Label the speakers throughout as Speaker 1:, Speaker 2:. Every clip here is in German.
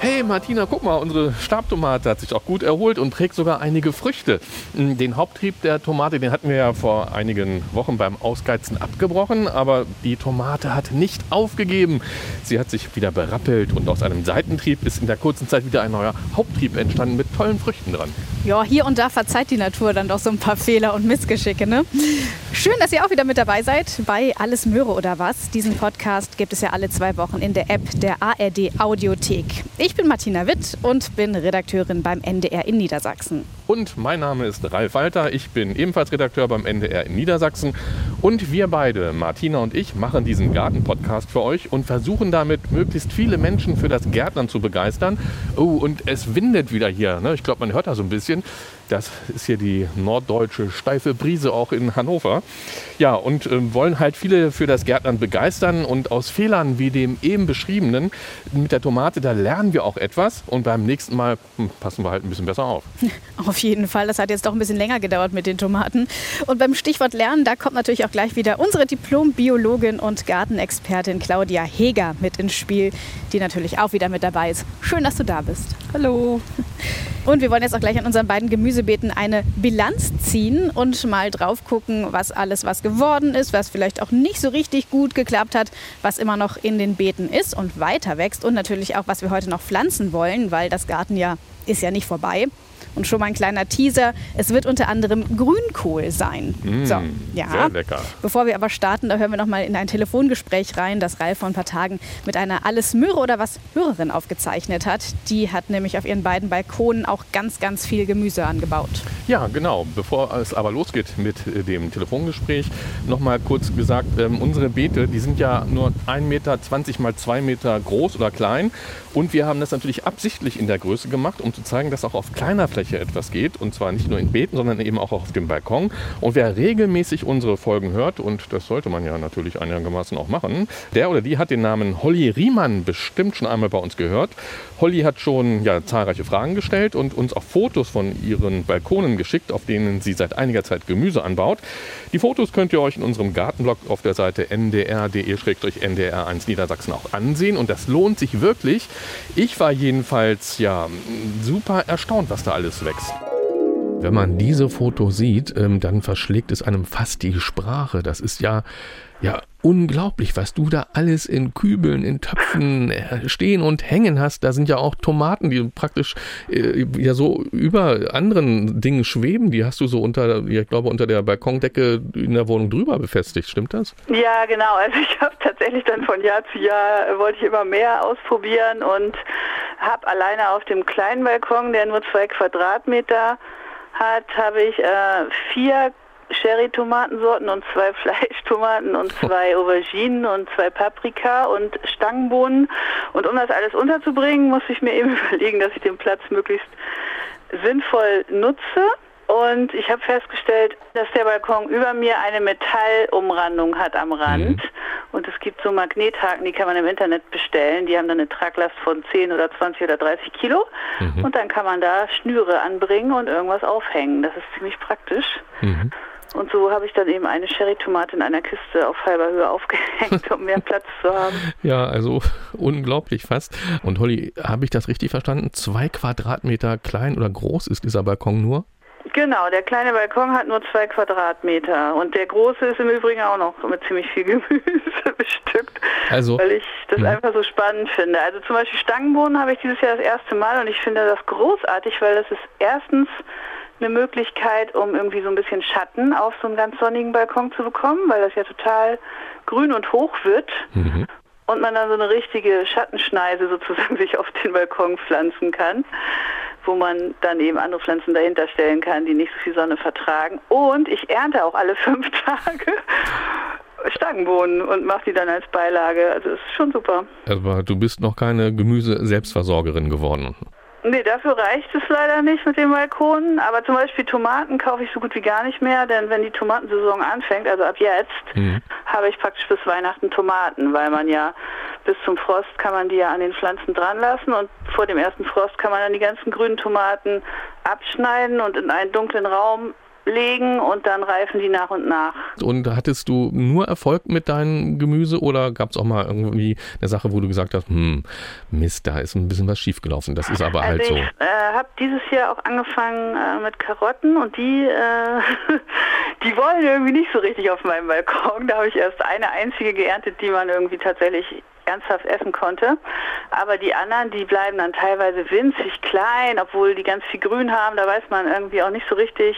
Speaker 1: Hey Martina, guck mal, unsere Stabtomate hat sich auch gut erholt und trägt sogar einige Früchte. Hm, den Haupttrieb der Tomate, den hatten wir ja vor einigen Wochen beim Ausgeizen abgebrochen, aber die Tomate hat nicht aufgegeben. Sie hat sich wieder berappelt und aus einem Seitentrieb ist in der kurzen Zeit wieder ein neuer Haupttrieb entstanden mit tollen Früchten dran.
Speaker 2: Ja, hier und da verzeiht die Natur dann doch so ein paar Fehler und Missgeschicke, ne? Schön, dass ihr auch wieder mit dabei seid bei Alles Möhre oder was. Diesen Podcast gibt es ja alle zwei Wochen in der App der ARD Audiothek. Ich bin Martina Witt und bin Redakteurin beim NDR in Niedersachsen.
Speaker 1: Und mein Name ist Ralf Walter. Ich bin ebenfalls Redakteur beim NDR in Niedersachsen. Und wir beide, Martina und ich, machen diesen Garten-Podcast für euch und versuchen damit, möglichst viele Menschen für das Gärtnern zu begeistern. Oh, und es windet wieder hier. Ne? Ich glaube, man hört da so ein bisschen. Das ist hier die norddeutsche steife Brise auch in Hannover. Ja, und äh, wollen halt viele für das Gärtnern begeistern. Und aus Fehlern wie dem eben beschriebenen mit der Tomate, da lernen wir auch etwas. Und beim nächsten Mal hm, passen wir halt ein bisschen besser auf.
Speaker 2: Auf jeden Fall. Das hat jetzt doch ein bisschen länger gedauert mit den Tomaten. Und beim Stichwort Lernen, da kommt natürlich auch gleich wieder unsere Diplom-Biologin und Gartenexpertin Claudia Heger mit ins Spiel, die natürlich auch wieder mit dabei ist. Schön, dass du da bist.
Speaker 3: Hallo.
Speaker 2: Und wir wollen jetzt auch gleich an unseren beiden Gemüsebeeten eine Bilanz ziehen und mal drauf gucken, was alles was geworden ist, was vielleicht auch nicht so richtig gut geklappt hat, was immer noch in den Beeten ist und weiter wächst und natürlich auch, was wir heute noch pflanzen wollen, weil das Gartenjahr ist ja nicht vorbei. Und schon mal ein kleiner Teaser. Es wird unter anderem Grünkohl sein.
Speaker 1: Mm,
Speaker 2: so, ja.
Speaker 1: Sehr lecker.
Speaker 2: Bevor wir aber starten, da hören wir noch mal in ein Telefongespräch rein, das Ralf vor ein paar Tagen mit einer Alles Möhre oder was Hörerin aufgezeichnet hat. Die hat nämlich auf ihren beiden Balkonen auch ganz, ganz viel Gemüse angebaut.
Speaker 1: Ja, genau. Bevor es aber losgeht mit äh, dem Telefongespräch, noch mal kurz gesagt, ähm, unsere Beete, die sind ja nur 1,20 Meter mal 2 Meter groß oder klein. Und wir haben das natürlich absichtlich in der Größe gemacht, um zu zeigen, dass auch auf kleiner Fläche etwas geht. Und zwar nicht nur in Beeten, sondern eben auch auf dem Balkon. Und wer regelmäßig unsere Folgen hört, und das sollte man ja natürlich einigermaßen auch machen, der oder die hat den Namen Holly Riemann bestimmt schon einmal bei uns gehört. Holly hat schon ja, zahlreiche Fragen gestellt und uns auch Fotos von ihren Balkonen geschickt, auf denen sie seit einiger Zeit Gemüse anbaut. Die Fotos könnt ihr euch in unserem Gartenblog auf der Seite ndr.de-ndr1 Niedersachsen auch ansehen. Und das lohnt sich wirklich. Ich war jedenfalls ja super erstaunt, was da alles wächst. Wenn man diese Fotos sieht, ähm, dann verschlägt es einem fast die Sprache. Das ist ja, ja unglaublich, was du da alles in Kübeln, in Töpfen äh, stehen und hängen hast. Da sind ja auch Tomaten, die praktisch äh, ja so über anderen Dingen schweben. Die hast du so unter, ich glaube, unter der Balkondecke in der Wohnung drüber befestigt. Stimmt das?
Speaker 3: Ja, genau. Also ich habe tatsächlich dann von Jahr zu Jahr äh, wollte ich immer mehr ausprobieren und habe alleine auf dem kleinen Balkon, der nur zwei Quadratmeter hat, habe ich äh, vier Sherry-Tomatensorten und zwei Fleischtomaten und zwei Auberginen und zwei Paprika und Stangenbohnen. Und um das alles unterzubringen, muss ich mir eben überlegen, dass ich den Platz möglichst sinnvoll nutze. Und ich habe festgestellt, dass der Balkon über mir eine Metallumrandung hat am Rand. Mhm. Und es gibt so Magnethaken, die kann man im Internet bestellen. Die haben dann eine Traglast von 10 oder 20 oder 30 Kilo. Mhm. Und dann kann man da Schnüre anbringen und irgendwas aufhängen. Das ist ziemlich praktisch. Mhm. Und so habe ich dann eben eine Sherry-Tomate in einer Kiste auf halber Höhe aufgehängt, um mehr Platz zu haben.
Speaker 1: Ja, also unglaublich fast. Und Holly, habe ich das richtig verstanden? Zwei Quadratmeter klein oder groß ist dieser Balkon nur?
Speaker 3: Genau, der kleine Balkon hat nur zwei Quadratmeter und der große ist im Übrigen auch noch mit ziemlich viel Gemüse bestückt,
Speaker 1: also,
Speaker 3: weil ich das
Speaker 1: mh.
Speaker 3: einfach so spannend finde. Also zum Beispiel Stangenbohnen habe ich dieses Jahr das erste Mal und ich finde das großartig, weil das ist erstens eine Möglichkeit, um irgendwie so ein bisschen Schatten auf so einen ganz sonnigen Balkon zu bekommen, weil das ja total grün und hoch wird.
Speaker 1: Mhm.
Speaker 3: Und man dann so eine richtige Schattenschneise sozusagen sich auf den Balkon pflanzen kann, wo man dann eben andere Pflanzen dahinter stellen kann, die nicht so viel Sonne vertragen. Und ich ernte auch alle fünf Tage Stangenbohnen und mache die dann als Beilage. Also ist schon super.
Speaker 1: Aber du bist noch keine Gemüse-Selbstversorgerin geworden.
Speaker 3: Nee, dafür reicht es leider nicht mit den Balkonen. Aber zum Beispiel Tomaten kaufe ich so gut wie gar nicht mehr, denn wenn die Tomatensaison anfängt, also ab jetzt,
Speaker 1: Mhm.
Speaker 3: habe ich praktisch bis Weihnachten Tomaten, weil man ja bis zum Frost kann man die ja an den Pflanzen dran lassen und vor dem ersten Frost kann man dann die ganzen grünen Tomaten abschneiden und in einen dunklen Raum legen und dann reifen die nach und nach.
Speaker 1: Und hattest du nur Erfolg mit deinem Gemüse oder gab es auch mal irgendwie eine Sache, wo du gesagt hast, hm, Mist, da ist ein bisschen was schiefgelaufen. Das ist aber
Speaker 3: also
Speaker 1: halt so.
Speaker 3: Ich äh, habe dieses Jahr auch angefangen äh, mit Karotten und die, äh, die wollen irgendwie nicht so richtig auf meinem Balkon. Da habe ich erst eine einzige geerntet, die man irgendwie tatsächlich ernsthaft essen konnte. Aber die anderen, die bleiben dann teilweise winzig klein, obwohl die ganz viel Grün haben. Da weiß man irgendwie auch nicht so richtig,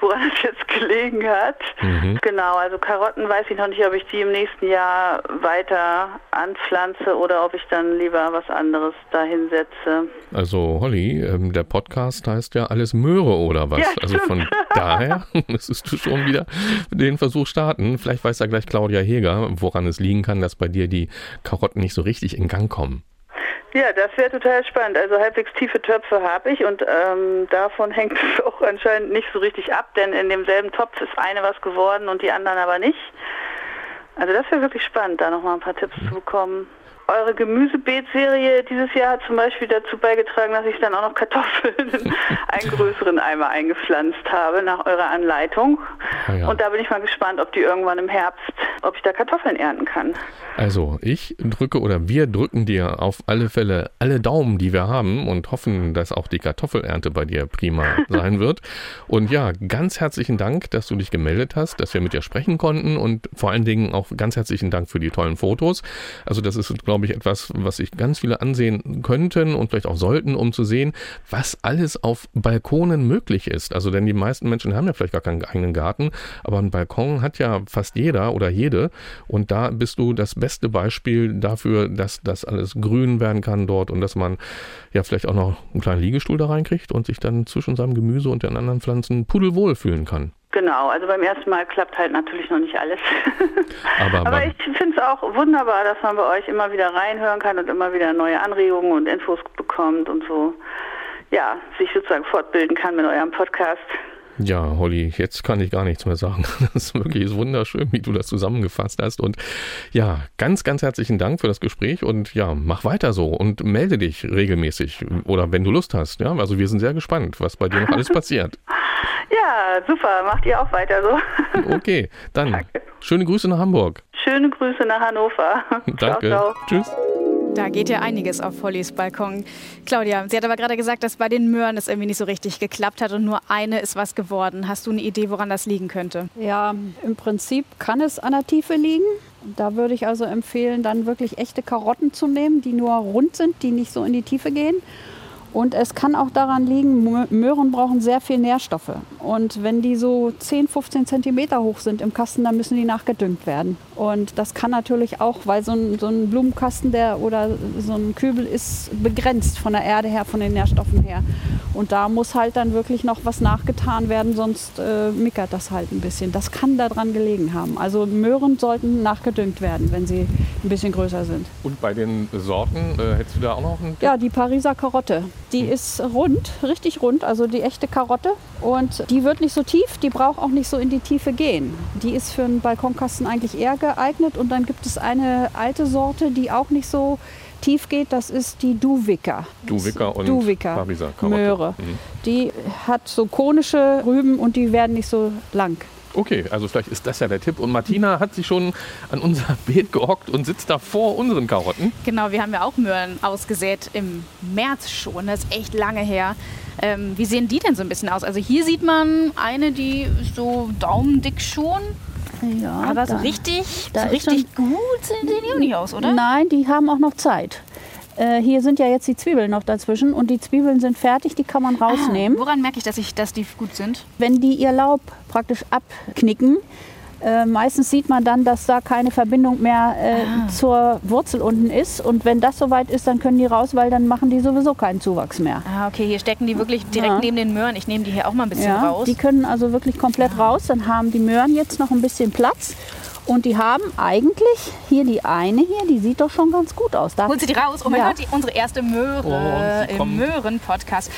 Speaker 3: woran es jetzt gelegen hat.
Speaker 1: Mhm.
Speaker 3: Genau, also Karotten weiß ich noch nicht, ob ich die im nächsten Jahr weiter anpflanze oder ob ich dann lieber was anderes dahin setze.
Speaker 1: Also Holly, ähm, der Podcast heißt ja alles Möhre oder was?
Speaker 3: Ja,
Speaker 1: also von daher müsstest du schon wieder den Versuch starten. Vielleicht weiß ja gleich Claudia Heger, woran es liegen kann, dass bei dir die Karotten nicht so richtig in Gang kommen.
Speaker 3: Ja, das wäre total spannend. Also halbwegs tiefe Töpfe habe ich und ähm, davon hängt es auch anscheinend nicht so richtig ab, denn in demselben Topf ist eine was geworden und die anderen aber nicht. Also das wäre wirklich spannend, da nochmal ein paar Tipps zu bekommen. Eure Gemüsebeetserie dieses Jahr hat zum Beispiel dazu beigetragen, dass ich dann auch noch Kartoffeln in einen größeren Eimer eingepflanzt habe nach eurer Anleitung.
Speaker 1: Ah ja.
Speaker 3: Und da bin ich mal gespannt, ob die irgendwann im Herbst, ob ich da Kartoffeln ernten kann.
Speaker 1: Also ich drücke oder wir drücken dir auf alle Fälle alle Daumen, die wir haben und hoffen, dass auch die Kartoffelernte bei dir prima sein wird. Und ja, ganz herzlichen Dank, dass du dich gemeldet hast, dass wir mit dir sprechen konnten und vor allen Dingen auch ganz herzlichen Dank für die tollen Fotos. Also das ist, glaube ich, etwas, was sich ganz viele ansehen könnten und vielleicht auch sollten, um zu sehen, was alles auf Balkonen möglich ist. Also denn die meisten Menschen haben ja vielleicht gar keinen eigenen Garten, aber einen Balkon hat ja fast jeder oder jede. Und da bist du das beste Beispiel dafür, dass das alles grün werden kann dort und dass man ja vielleicht auch noch einen kleinen Liegestuhl da reinkriegt und sich dann zwischen seinem Gemüse und den anderen Pflanzen pudelwohl fühlen kann.
Speaker 3: Genau, also beim ersten Mal klappt halt natürlich noch nicht alles.
Speaker 1: Aber
Speaker 3: Aber ich finde es auch wunderbar, dass man bei euch immer wieder reinhören kann und immer wieder neue Anregungen und Infos bekommt und so, ja, sich sozusagen fortbilden kann mit eurem Podcast.
Speaker 1: Ja, Holly, jetzt kann ich gar nichts mehr sagen. Das ist wirklich wunderschön, wie du das zusammengefasst hast. Und ja, ganz, ganz herzlichen Dank für das Gespräch und ja, mach weiter so und melde dich regelmäßig oder wenn du Lust hast. Ja, also wir sind sehr gespannt, was bei dir noch alles passiert.
Speaker 3: Ja, super, macht ihr auch weiter so.
Speaker 1: Okay, dann schöne Grüße nach Hamburg.
Speaker 3: Schöne Grüße nach Hannover.
Speaker 1: Danke.
Speaker 3: Ciao, ciao.
Speaker 1: Tschüss.
Speaker 2: Da geht ja einiges auf Hollys Balkon. Claudia, sie hat aber gerade gesagt, dass bei den Möhren es irgendwie nicht so richtig geklappt hat und nur eine ist was geworden. Hast du eine Idee, woran das liegen könnte?
Speaker 4: Ja, im Prinzip kann es an der Tiefe liegen. Da würde ich also empfehlen, dann wirklich echte Karotten zu nehmen, die nur rund sind, die nicht so in die Tiefe gehen. Und es kann auch daran liegen, Mö- Möhren brauchen sehr viel Nährstoffe. Und wenn die so 10, 15 Zentimeter hoch sind im Kasten, dann müssen die nachgedüngt werden. Und das kann natürlich auch, weil so ein, so ein Blumenkasten der, oder so ein Kübel ist begrenzt von der Erde her, von den Nährstoffen her. Und da muss halt dann wirklich noch was nachgetan werden, sonst äh, mickert das halt ein bisschen. Das kann daran gelegen haben. Also Möhren sollten nachgedüngt werden, wenn sie ein bisschen größer sind.
Speaker 1: Und bei den Sorten, äh, hättest du da auch noch einen
Speaker 4: Ja, die Pariser Karotte, die ist rund, richtig rund, also die echte Karotte. Und die wird nicht so tief, die braucht auch nicht so in die Tiefe gehen. Die ist für einen Balkonkasten eigentlich eher geeignet. Und dann gibt es eine alte Sorte, die auch nicht so tief geht, das ist die Duwicker.
Speaker 1: Duwicker und
Speaker 4: Duwicker,
Speaker 1: Pariser Karotte.
Speaker 4: Möhre.
Speaker 1: Mhm.
Speaker 4: Die hat so konische Rüben und die werden nicht so lang.
Speaker 1: Okay, also vielleicht ist das ja der Tipp. Und Martina hat sich schon an unser Beet gehockt und sitzt da vor unseren Karotten.
Speaker 2: Genau, wir haben ja auch Möhren ausgesät im März schon. Das ist echt lange her. Ähm, wie sehen die denn so ein bisschen aus? Also hier sieht man eine, die ist so daumendick schon.
Speaker 4: Ja,
Speaker 2: Aber so
Speaker 4: da-
Speaker 2: richtig,
Speaker 4: da
Speaker 2: so
Speaker 4: ist
Speaker 2: richtig gut sehen die auch nicht aus, oder?
Speaker 4: Nein, die haben auch noch Zeit. Äh, hier sind ja jetzt die Zwiebeln noch dazwischen und die Zwiebeln sind fertig, die kann man rausnehmen.
Speaker 2: Ah, woran merke ich, dass, ich, dass die gut sind?
Speaker 4: Wenn die ihr Laub praktisch abknicken, äh, meistens sieht man dann, dass da keine Verbindung mehr äh,
Speaker 2: Ah.
Speaker 4: zur Wurzel unten ist. Und wenn das soweit ist, dann können die raus, weil dann machen die sowieso keinen Zuwachs mehr.
Speaker 2: Ah, okay, hier stecken die wirklich direkt
Speaker 4: Ja.
Speaker 2: neben den Möhren. Ich nehme die hier auch mal ein bisschen
Speaker 4: Ja,
Speaker 2: raus.
Speaker 4: die können also wirklich komplett raus. Dann haben die Möhren jetzt noch ein bisschen Platz. Und die haben eigentlich, hier die eine hier, die sieht doch schon ganz gut aus. Da,
Speaker 2: Holen Sie die raus. Oh mein
Speaker 4: Ja.
Speaker 2: Gott, die, unsere erste Möhre
Speaker 1: Oh, sie
Speaker 2: im. Möhren-Podcast.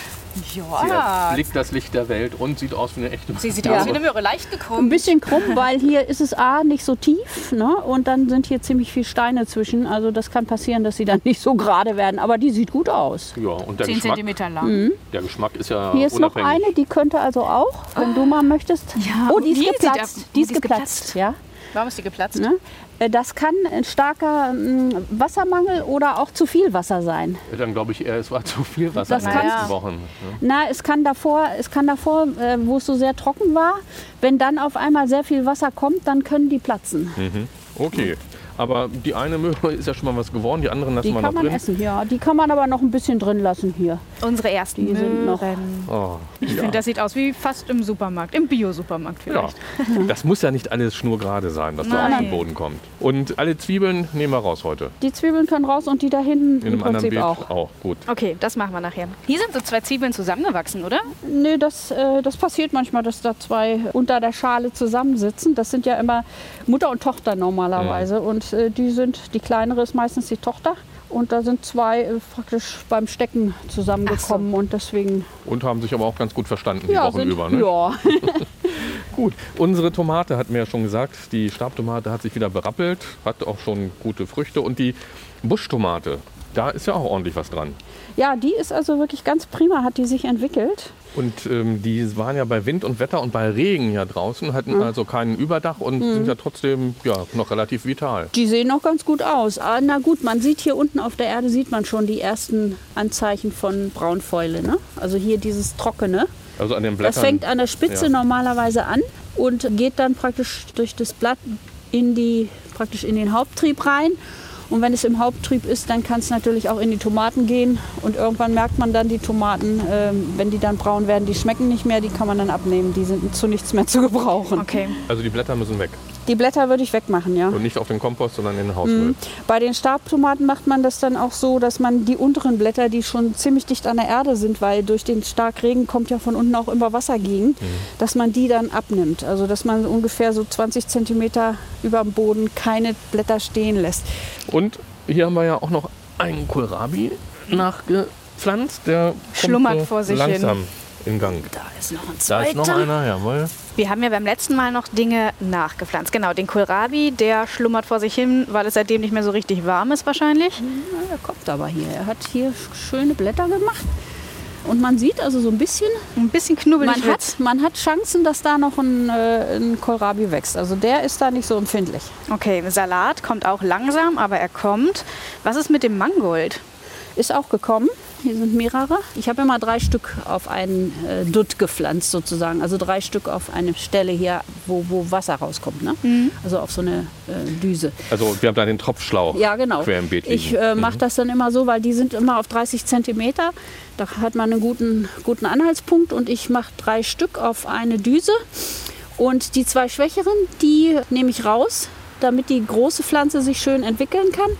Speaker 1: Sie
Speaker 2: Ja,
Speaker 1: erblickt das Licht der Welt und sieht aus wie eine echte
Speaker 2: sie sieht
Speaker 4: Ja.
Speaker 2: aus wie eine Möhre, leicht
Speaker 4: ein
Speaker 2: gekrümmt.
Speaker 4: bisschen krumm, weil hier ist es A nicht so tief ne? und dann sind hier ziemlich viele Steine zwischen. Also das kann passieren, dass sie dann nicht so gerade werden, aber die sieht gut aus.
Speaker 1: Ja, und der
Speaker 2: 10
Speaker 1: Geschmack,
Speaker 2: Zentimeter lang.
Speaker 1: der Geschmack ist ja
Speaker 4: Hier ist noch
Speaker 1: unabhängig.
Speaker 4: eine, die könnte also auch, wenn du mal möchtest.
Speaker 2: Ja,
Speaker 4: oh, die ist
Speaker 2: die sieht
Speaker 4: geplatzt. die ist
Speaker 2: die ist
Speaker 4: geplatzt,
Speaker 2: geplatzt.
Speaker 4: ja.
Speaker 2: Warum ist die geplatzt?
Speaker 4: Ne? Äh, Das kann ein starker mm, Wassermangel oder auch zu viel Wasser sein.
Speaker 1: Dann glaube ich eher, es war zu viel Wasser
Speaker 4: Das
Speaker 1: in den
Speaker 2: kann-
Speaker 1: letzten Wochen. Ne?
Speaker 4: Na, es kann davor, es kann davor äh, wo es so sehr trocken war, wenn dann auf einmal sehr viel Wasser kommt, dann können die platzen.
Speaker 1: Mhm. Okay, aber die eine Möhre ist ja schon mal was geworden, die anderen lassen
Speaker 4: Die
Speaker 1: wir
Speaker 4: kann
Speaker 1: noch
Speaker 4: man
Speaker 1: drin.
Speaker 4: essen, ja. Die kann man aber noch ein bisschen drin lassen hier.
Speaker 2: Unsere ersten
Speaker 4: Die sind noch-.
Speaker 1: Oh,
Speaker 2: Ich
Speaker 1: ja.
Speaker 2: finde, das sieht aus wie fast im Supermarkt, im Bio-Supermarkt
Speaker 1: Ja,
Speaker 2: vielleicht.
Speaker 1: das muss ja nicht alles schnurgerade sein, was da auf den Boden kommt. Und alle Zwiebeln nehmen wir raus heute.
Speaker 4: Die Zwiebeln können raus und die da hinten
Speaker 1: In einem
Speaker 4: im
Speaker 1: anderen
Speaker 4: Prinzip auch.
Speaker 1: auch. Gut.
Speaker 2: Okay, das machen wir nachher. Hier sind so zwei Zwiebeln zusammengewachsen, oder?
Speaker 4: Nee, das, äh, das passiert manchmal, dass da zwei unter der Schale zusammensitzen. Das sind ja immer Mutter und Tochter normalerweise. Und äh, die sind, die kleinere ist meistens die Tochter. Und da sind zwei äh, praktisch beim Stecken zusammengekommen und deswegen
Speaker 1: Und haben sich aber auch ganz gut verstanden die
Speaker 4: ja,
Speaker 1: Wochen
Speaker 4: sind,
Speaker 1: über. Ne?
Speaker 4: ja.
Speaker 1: Gut, unsere Tomate hat mir ja schon gesagt, die Stabtomate hat sich wieder berappelt, hat auch schon gute Früchte. Und die Buschtomate, da ist ja auch ordentlich was dran.
Speaker 4: ja, die ist also wirklich ganz prima, hat die sich entwickelt.
Speaker 1: Und ähm, die waren ja bei Wind und Wetter und bei Regen ja draußen, hatten
Speaker 4: Mhm.
Speaker 1: also keinen Überdach und sind ja trotzdem ja, noch relativ vital.
Speaker 4: Die sehen noch ganz gut aus. Ah, na gut, man sieht hier unten auf der Erde sieht man schon die ersten Anzeichen von Braunfäule. Ne? Also hier dieses Trockene.
Speaker 1: Also an den Blättern.
Speaker 4: Das fängt an der Spitze
Speaker 1: Ja.
Speaker 4: normalerweise an und geht dann praktisch durch das Blatt in, die, praktisch in den Haupttrieb rein. Und wenn es im Haupttrieb ist, dann kann es natürlich auch in die Tomaten gehen. Und irgendwann merkt man dann, die Tomaten, ähm, wenn die dann braun werden, die schmecken nicht mehr, die kann man dann abnehmen. Die sind zu nichts mehr zu gebrauchen.
Speaker 2: Okay.
Speaker 1: Also die Blätter müssen weg.
Speaker 4: Die Blätter würde ich wegmachen, ja.
Speaker 1: Und nicht auf den Kompost, sondern in den Hausmüll.
Speaker 4: Bei den Stabtomaten macht man das dann auch so, dass man die unteren Blätter, die schon ziemlich dicht an der Erde sind, weil durch den Starkregen kommt ja von unten auch immer Wasser gegen, dass man die dann abnimmt. Also dass man ungefähr so 20 Zentimeter über dem Boden keine Blätter stehen lässt.
Speaker 1: Und hier haben wir ja auch noch einen Kohlrabi nachgepflanzt. Der kommt
Speaker 2: Schlummert
Speaker 1: so
Speaker 2: vor sich hin.
Speaker 1: In Gang.
Speaker 4: Da ist noch ein
Speaker 1: Da ist noch
Speaker 4: zweiter.
Speaker 1: einer, jawohl.
Speaker 2: Wir haben ja beim letzten Mal noch Dinge nachgepflanzt. Genau, den Kohlrabi, der schlummert vor sich hin, weil es seitdem nicht mehr so richtig warm ist wahrscheinlich.
Speaker 4: Na, der kommt aber hier. Er hat hier schöne Blätter gemacht. Und man sieht also so ein bisschen,
Speaker 2: Ein bisschen knubbelig
Speaker 4: man hat, man hat Chancen, dass da noch ein, äh, ein Kohlrabi wächst. Also der ist da nicht so empfindlich.
Speaker 2: Okay, Salat kommt auch langsam, aber er kommt. Was ist mit dem Mangold?
Speaker 4: Ist auch gekommen. Hier sind mehrere. Ich habe immer drei Stück auf einen äh, Dutt gepflanzt sozusagen. Also drei Stück auf eine Stelle hier, wo, wo Wasser rauskommt. Ne? Also auf so eine äh, Düse.
Speaker 1: Also wir haben da den Tropfschlauch
Speaker 4: Ja, genau.
Speaker 1: quer im Beet liegen.
Speaker 4: Ich äh, mache das dann immer so, weil die sind immer auf 30 Zentimeter. Da hat man einen guten, guten Anhaltspunkt und ich mache drei Stück auf eine Düse. Und die zwei schwächeren, die nehme ich raus, damit die große Pflanze sich schön entwickeln kann.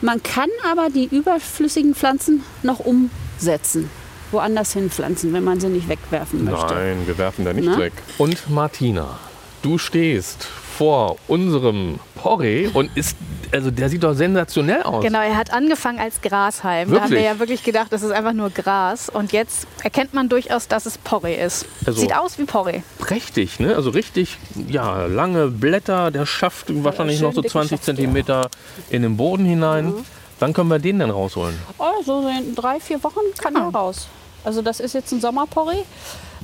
Speaker 4: Man kann aber die überflüssigen Pflanzen noch umsetzen, woanders hinpflanzen, wenn man sie nicht wegwerfen möchte.
Speaker 1: Nein, wir werfen da nichts
Speaker 4: Na?
Speaker 1: weg. Und Martina, du stehst vor unserem Porree und ist, also der sieht doch sensationell aus.
Speaker 2: Genau, er hat angefangen als Grashalm. Da haben wir
Speaker 1: Wirklich?
Speaker 2: ja wirklich gedacht, das ist einfach nur Gras. Und jetzt erkennt man durchaus, dass es Porree ist.
Speaker 1: Also-
Speaker 2: Sieht aus wie Porree.
Speaker 1: Prächtig, ne? Also richtig, ja, lange Blätter, der schafft wahrscheinlich
Speaker 4: schön
Speaker 1: noch so
Speaker 4: dick
Speaker 1: 20
Speaker 4: geschafft, ja.
Speaker 1: Zentimeter in den Boden hinein. Wann können wir den denn rausholen?
Speaker 4: Oh, so in drei, vier Wochen kann
Speaker 2: Ah.
Speaker 4: er raus. Also das ist jetzt ein Sommerporree.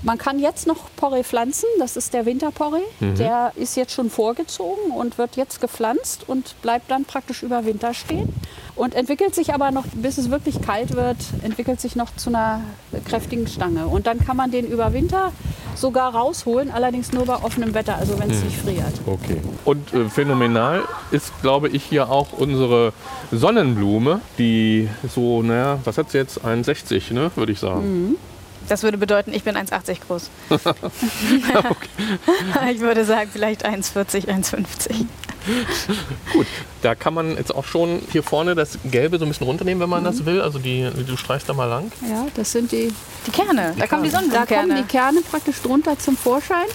Speaker 4: Man kann jetzt noch Porree pflanzen, das ist der Winterporree. Der ist jetzt schon vorgezogen und wird jetzt gepflanzt und bleibt dann praktisch über Winter stehen. Und entwickelt sich aber noch, bis es wirklich kalt wird, entwickelt sich noch zu einer kräftigen Stange. Und dann kann man den über Winter sogar rausholen, allerdings nur bei offenem Wetter, also wenn es nicht friert.
Speaker 1: Okay. Und äh, phänomenal ist, glaube ich, hier auch unsere Sonnenblume, die so, naja, was hat sie jetzt? 1,60, ne, würde ich sagen.
Speaker 2: Das würde bedeuten, ich bin 1,80 groß. Ich würde sagen, vielleicht 1,40, 1,50.
Speaker 1: Gut, da kann man jetzt auch schon hier vorne das Gelbe so ein bisschen runternehmen, wenn man das will. Also die, du streichst da mal lang.
Speaker 4: Ja, das sind die
Speaker 2: Die Kerne, da kommen die
Speaker 4: Da kommen die Kerne praktisch drunter zum Vorschein.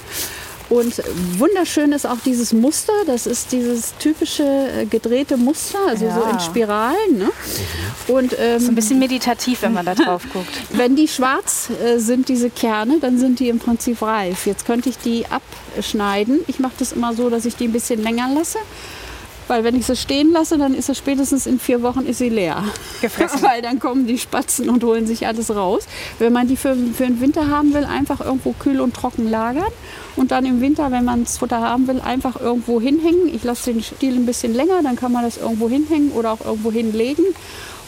Speaker 4: Und wunderschön ist auch dieses Muster. Das ist dieses typische äh, gedrehte Muster, also so
Speaker 2: Ja.
Speaker 4: in Spiralen. Ne? Und ähm,
Speaker 2: So ein bisschen meditativ, wenn man da drauf guckt.
Speaker 4: wenn die schwarz äh, sind, diese Kerne, dann sind die im Prinzip reif. Jetzt könnte ich die abschneiden. Ich mache das immer so, dass ich die ein bisschen länger lasse. Weil wenn ich sie stehen lasse, dann ist sie spätestens in vier Wochen ist sie leer.
Speaker 2: Gefressen.
Speaker 4: Weil dann kommen die Spatzen und holen sich alles raus. Wenn man die für, für den Winter haben will, einfach irgendwo kühl und trocken lagern. Und dann im Winter, wenn man das Futter haben will, einfach irgendwo hinhängen. Ich lasse den Stiel ein bisschen länger, dann kann man das irgendwo hinhängen oder auch irgendwo hinlegen.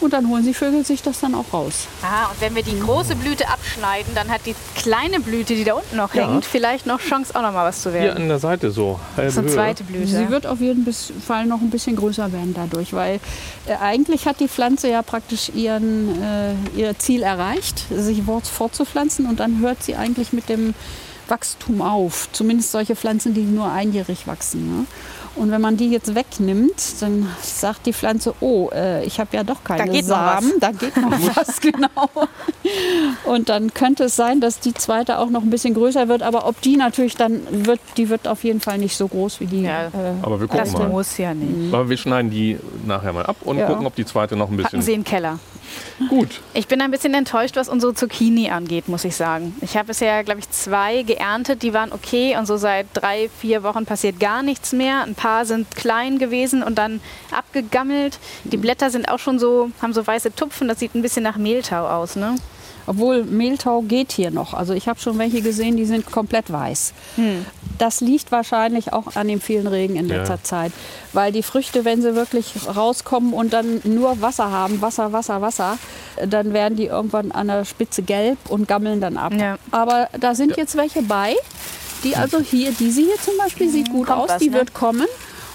Speaker 4: Und dann holen die Vögel sich das dann auch raus.
Speaker 2: Ah, und wenn wir die große Blüte abschneiden, dann hat die kleine Blüte, die da unten noch hängt, vielleicht noch Chance, auch noch mal was zu
Speaker 1: Hier
Speaker 2: werden.
Speaker 1: an der Seite so. Halbe
Speaker 2: So eine zweite Blüte.
Speaker 4: Sie wird auf jeden Fall noch ein bisschen größer werden dadurch, weil äh, eigentlich hat die Pflanze ja praktisch ihren, äh, ihr Ziel erreicht, sich fort- fortzupflanzen und dann hört sie eigentlich mit dem Wachstum auf. Zumindest solche Pflanzen, die nur einjährig wachsen. Ne? Und wenn man die jetzt wegnimmt, dann sagt die Pflanze, oh, äh, ich habe ja doch keine
Speaker 2: was.
Speaker 4: Samen, da geht noch was, genau. Und dann könnte es sein, dass die zweite auch noch ein bisschen größer wird, aber ob die natürlich dann wird, die wird auf jeden Fall nicht so groß wie die.
Speaker 2: Ja.
Speaker 4: Äh,
Speaker 1: Aber wir gucken
Speaker 2: Das
Speaker 1: mal.
Speaker 2: muss ja nicht.
Speaker 1: Aber wir schneiden die nachher mal ab und
Speaker 4: Ja.
Speaker 1: gucken, ob die zweite noch ein
Speaker 2: Packen
Speaker 1: bisschen
Speaker 2: sie in den Keller.
Speaker 1: Gut.
Speaker 2: Ich bin ein bisschen enttäuscht, was unsere Zucchini angeht, muss ich sagen. Ich habe bisher, glaube ich, zwei geerntet, die waren okay und so seit drei, vier Wochen passiert gar nichts mehr. Ein paar sind klein gewesen und dann abgegammelt. Die Blätter sind auch schon so, haben so weiße Tupfen, das sieht ein bisschen nach Mehltau aus, ne?
Speaker 4: Obwohl Mehltau geht hier noch. Also ich habe schon welche gesehen, die sind komplett weiß. Das liegt wahrscheinlich auch an dem vielen Regen in letzter
Speaker 1: Ja.
Speaker 4: Zeit. Weil die Früchte, wenn sie wirklich rauskommen und dann nur Wasser haben, Wasser, Wasser, Wasser, dann werden die irgendwann an der Spitze gelb und gammeln dann ab.
Speaker 2: Ja.
Speaker 4: Aber da sind jetzt welche bei, die also hier, diese hier zum Beispiel sieht gut
Speaker 2: Kommt
Speaker 4: aus,
Speaker 2: was,
Speaker 4: die
Speaker 2: ne?
Speaker 4: wird kommen.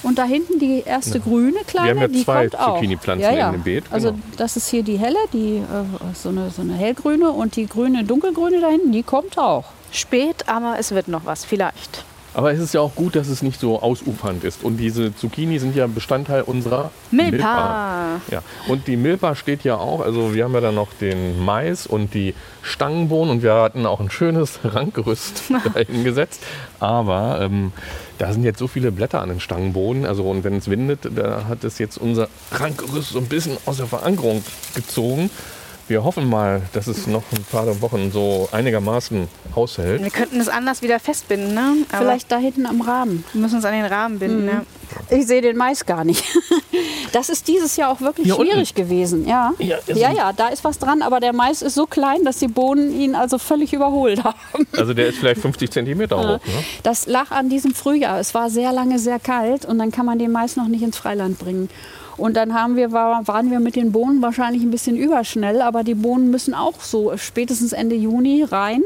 Speaker 4: Und da hinten die erste grüne kleine,
Speaker 1: haben ja
Speaker 4: die
Speaker 1: zwei
Speaker 4: kommt auch.
Speaker 1: Zucchini-Pflanzen
Speaker 4: ja, ja.
Speaker 1: in dem Beet,
Speaker 4: Also
Speaker 1: genau.
Speaker 4: das ist hier die helle, die äh, so, eine, so eine hellgrüne und die grüne dunkelgrüne da hinten, die kommt auch.
Speaker 2: Spät, aber es wird noch was, vielleicht.
Speaker 1: Aber es ist ja auch gut, dass es nicht so ausufernd ist. Und diese Zucchini sind ja Bestandteil unserer
Speaker 2: Milpa.
Speaker 1: Ja. Und die Milpa steht ja auch. Also wir haben ja dann noch den Mais und die Stangenbohnen und wir hatten auch ein schönes Rankgerüst dahin gesetzt. Aber ähm, da sind jetzt so viele Blätter an den Stangenbohnen. Also und wenn es windet, da hat es jetzt unser Rankgerüst so ein bisschen aus der Verankerung gezogen. Wir hoffen mal, dass es noch ein paar Wochen so einigermaßen aushält.
Speaker 2: Wir könnten es anders wieder festbinden, ne? Aber
Speaker 4: Vielleicht da hinten am Rahmen.
Speaker 2: wir müssen uns an den Rahmen binden, ne?
Speaker 4: Ich sehe den Mais gar nicht. Das ist dieses Jahr auch wirklich
Speaker 1: Hier
Speaker 4: schwierig gewesen. Ja.
Speaker 1: Ja, ist
Speaker 4: ja, ja, da ist was dran, aber der Mais ist so klein, dass die Bohnen ihn also völlig überholt haben.
Speaker 1: Also der ist vielleicht 50 Zentimeter hoch. Ne?
Speaker 4: Das lag an diesem Frühjahr. Es war sehr lange sehr kalt und dann kann man den Mais noch nicht ins Freiland bringen. Und dann haben wir, war, waren wir mit den Bohnen wahrscheinlich ein bisschen überschnell, aber die Bohnen müssen auch so spätestens Ende Juni rein,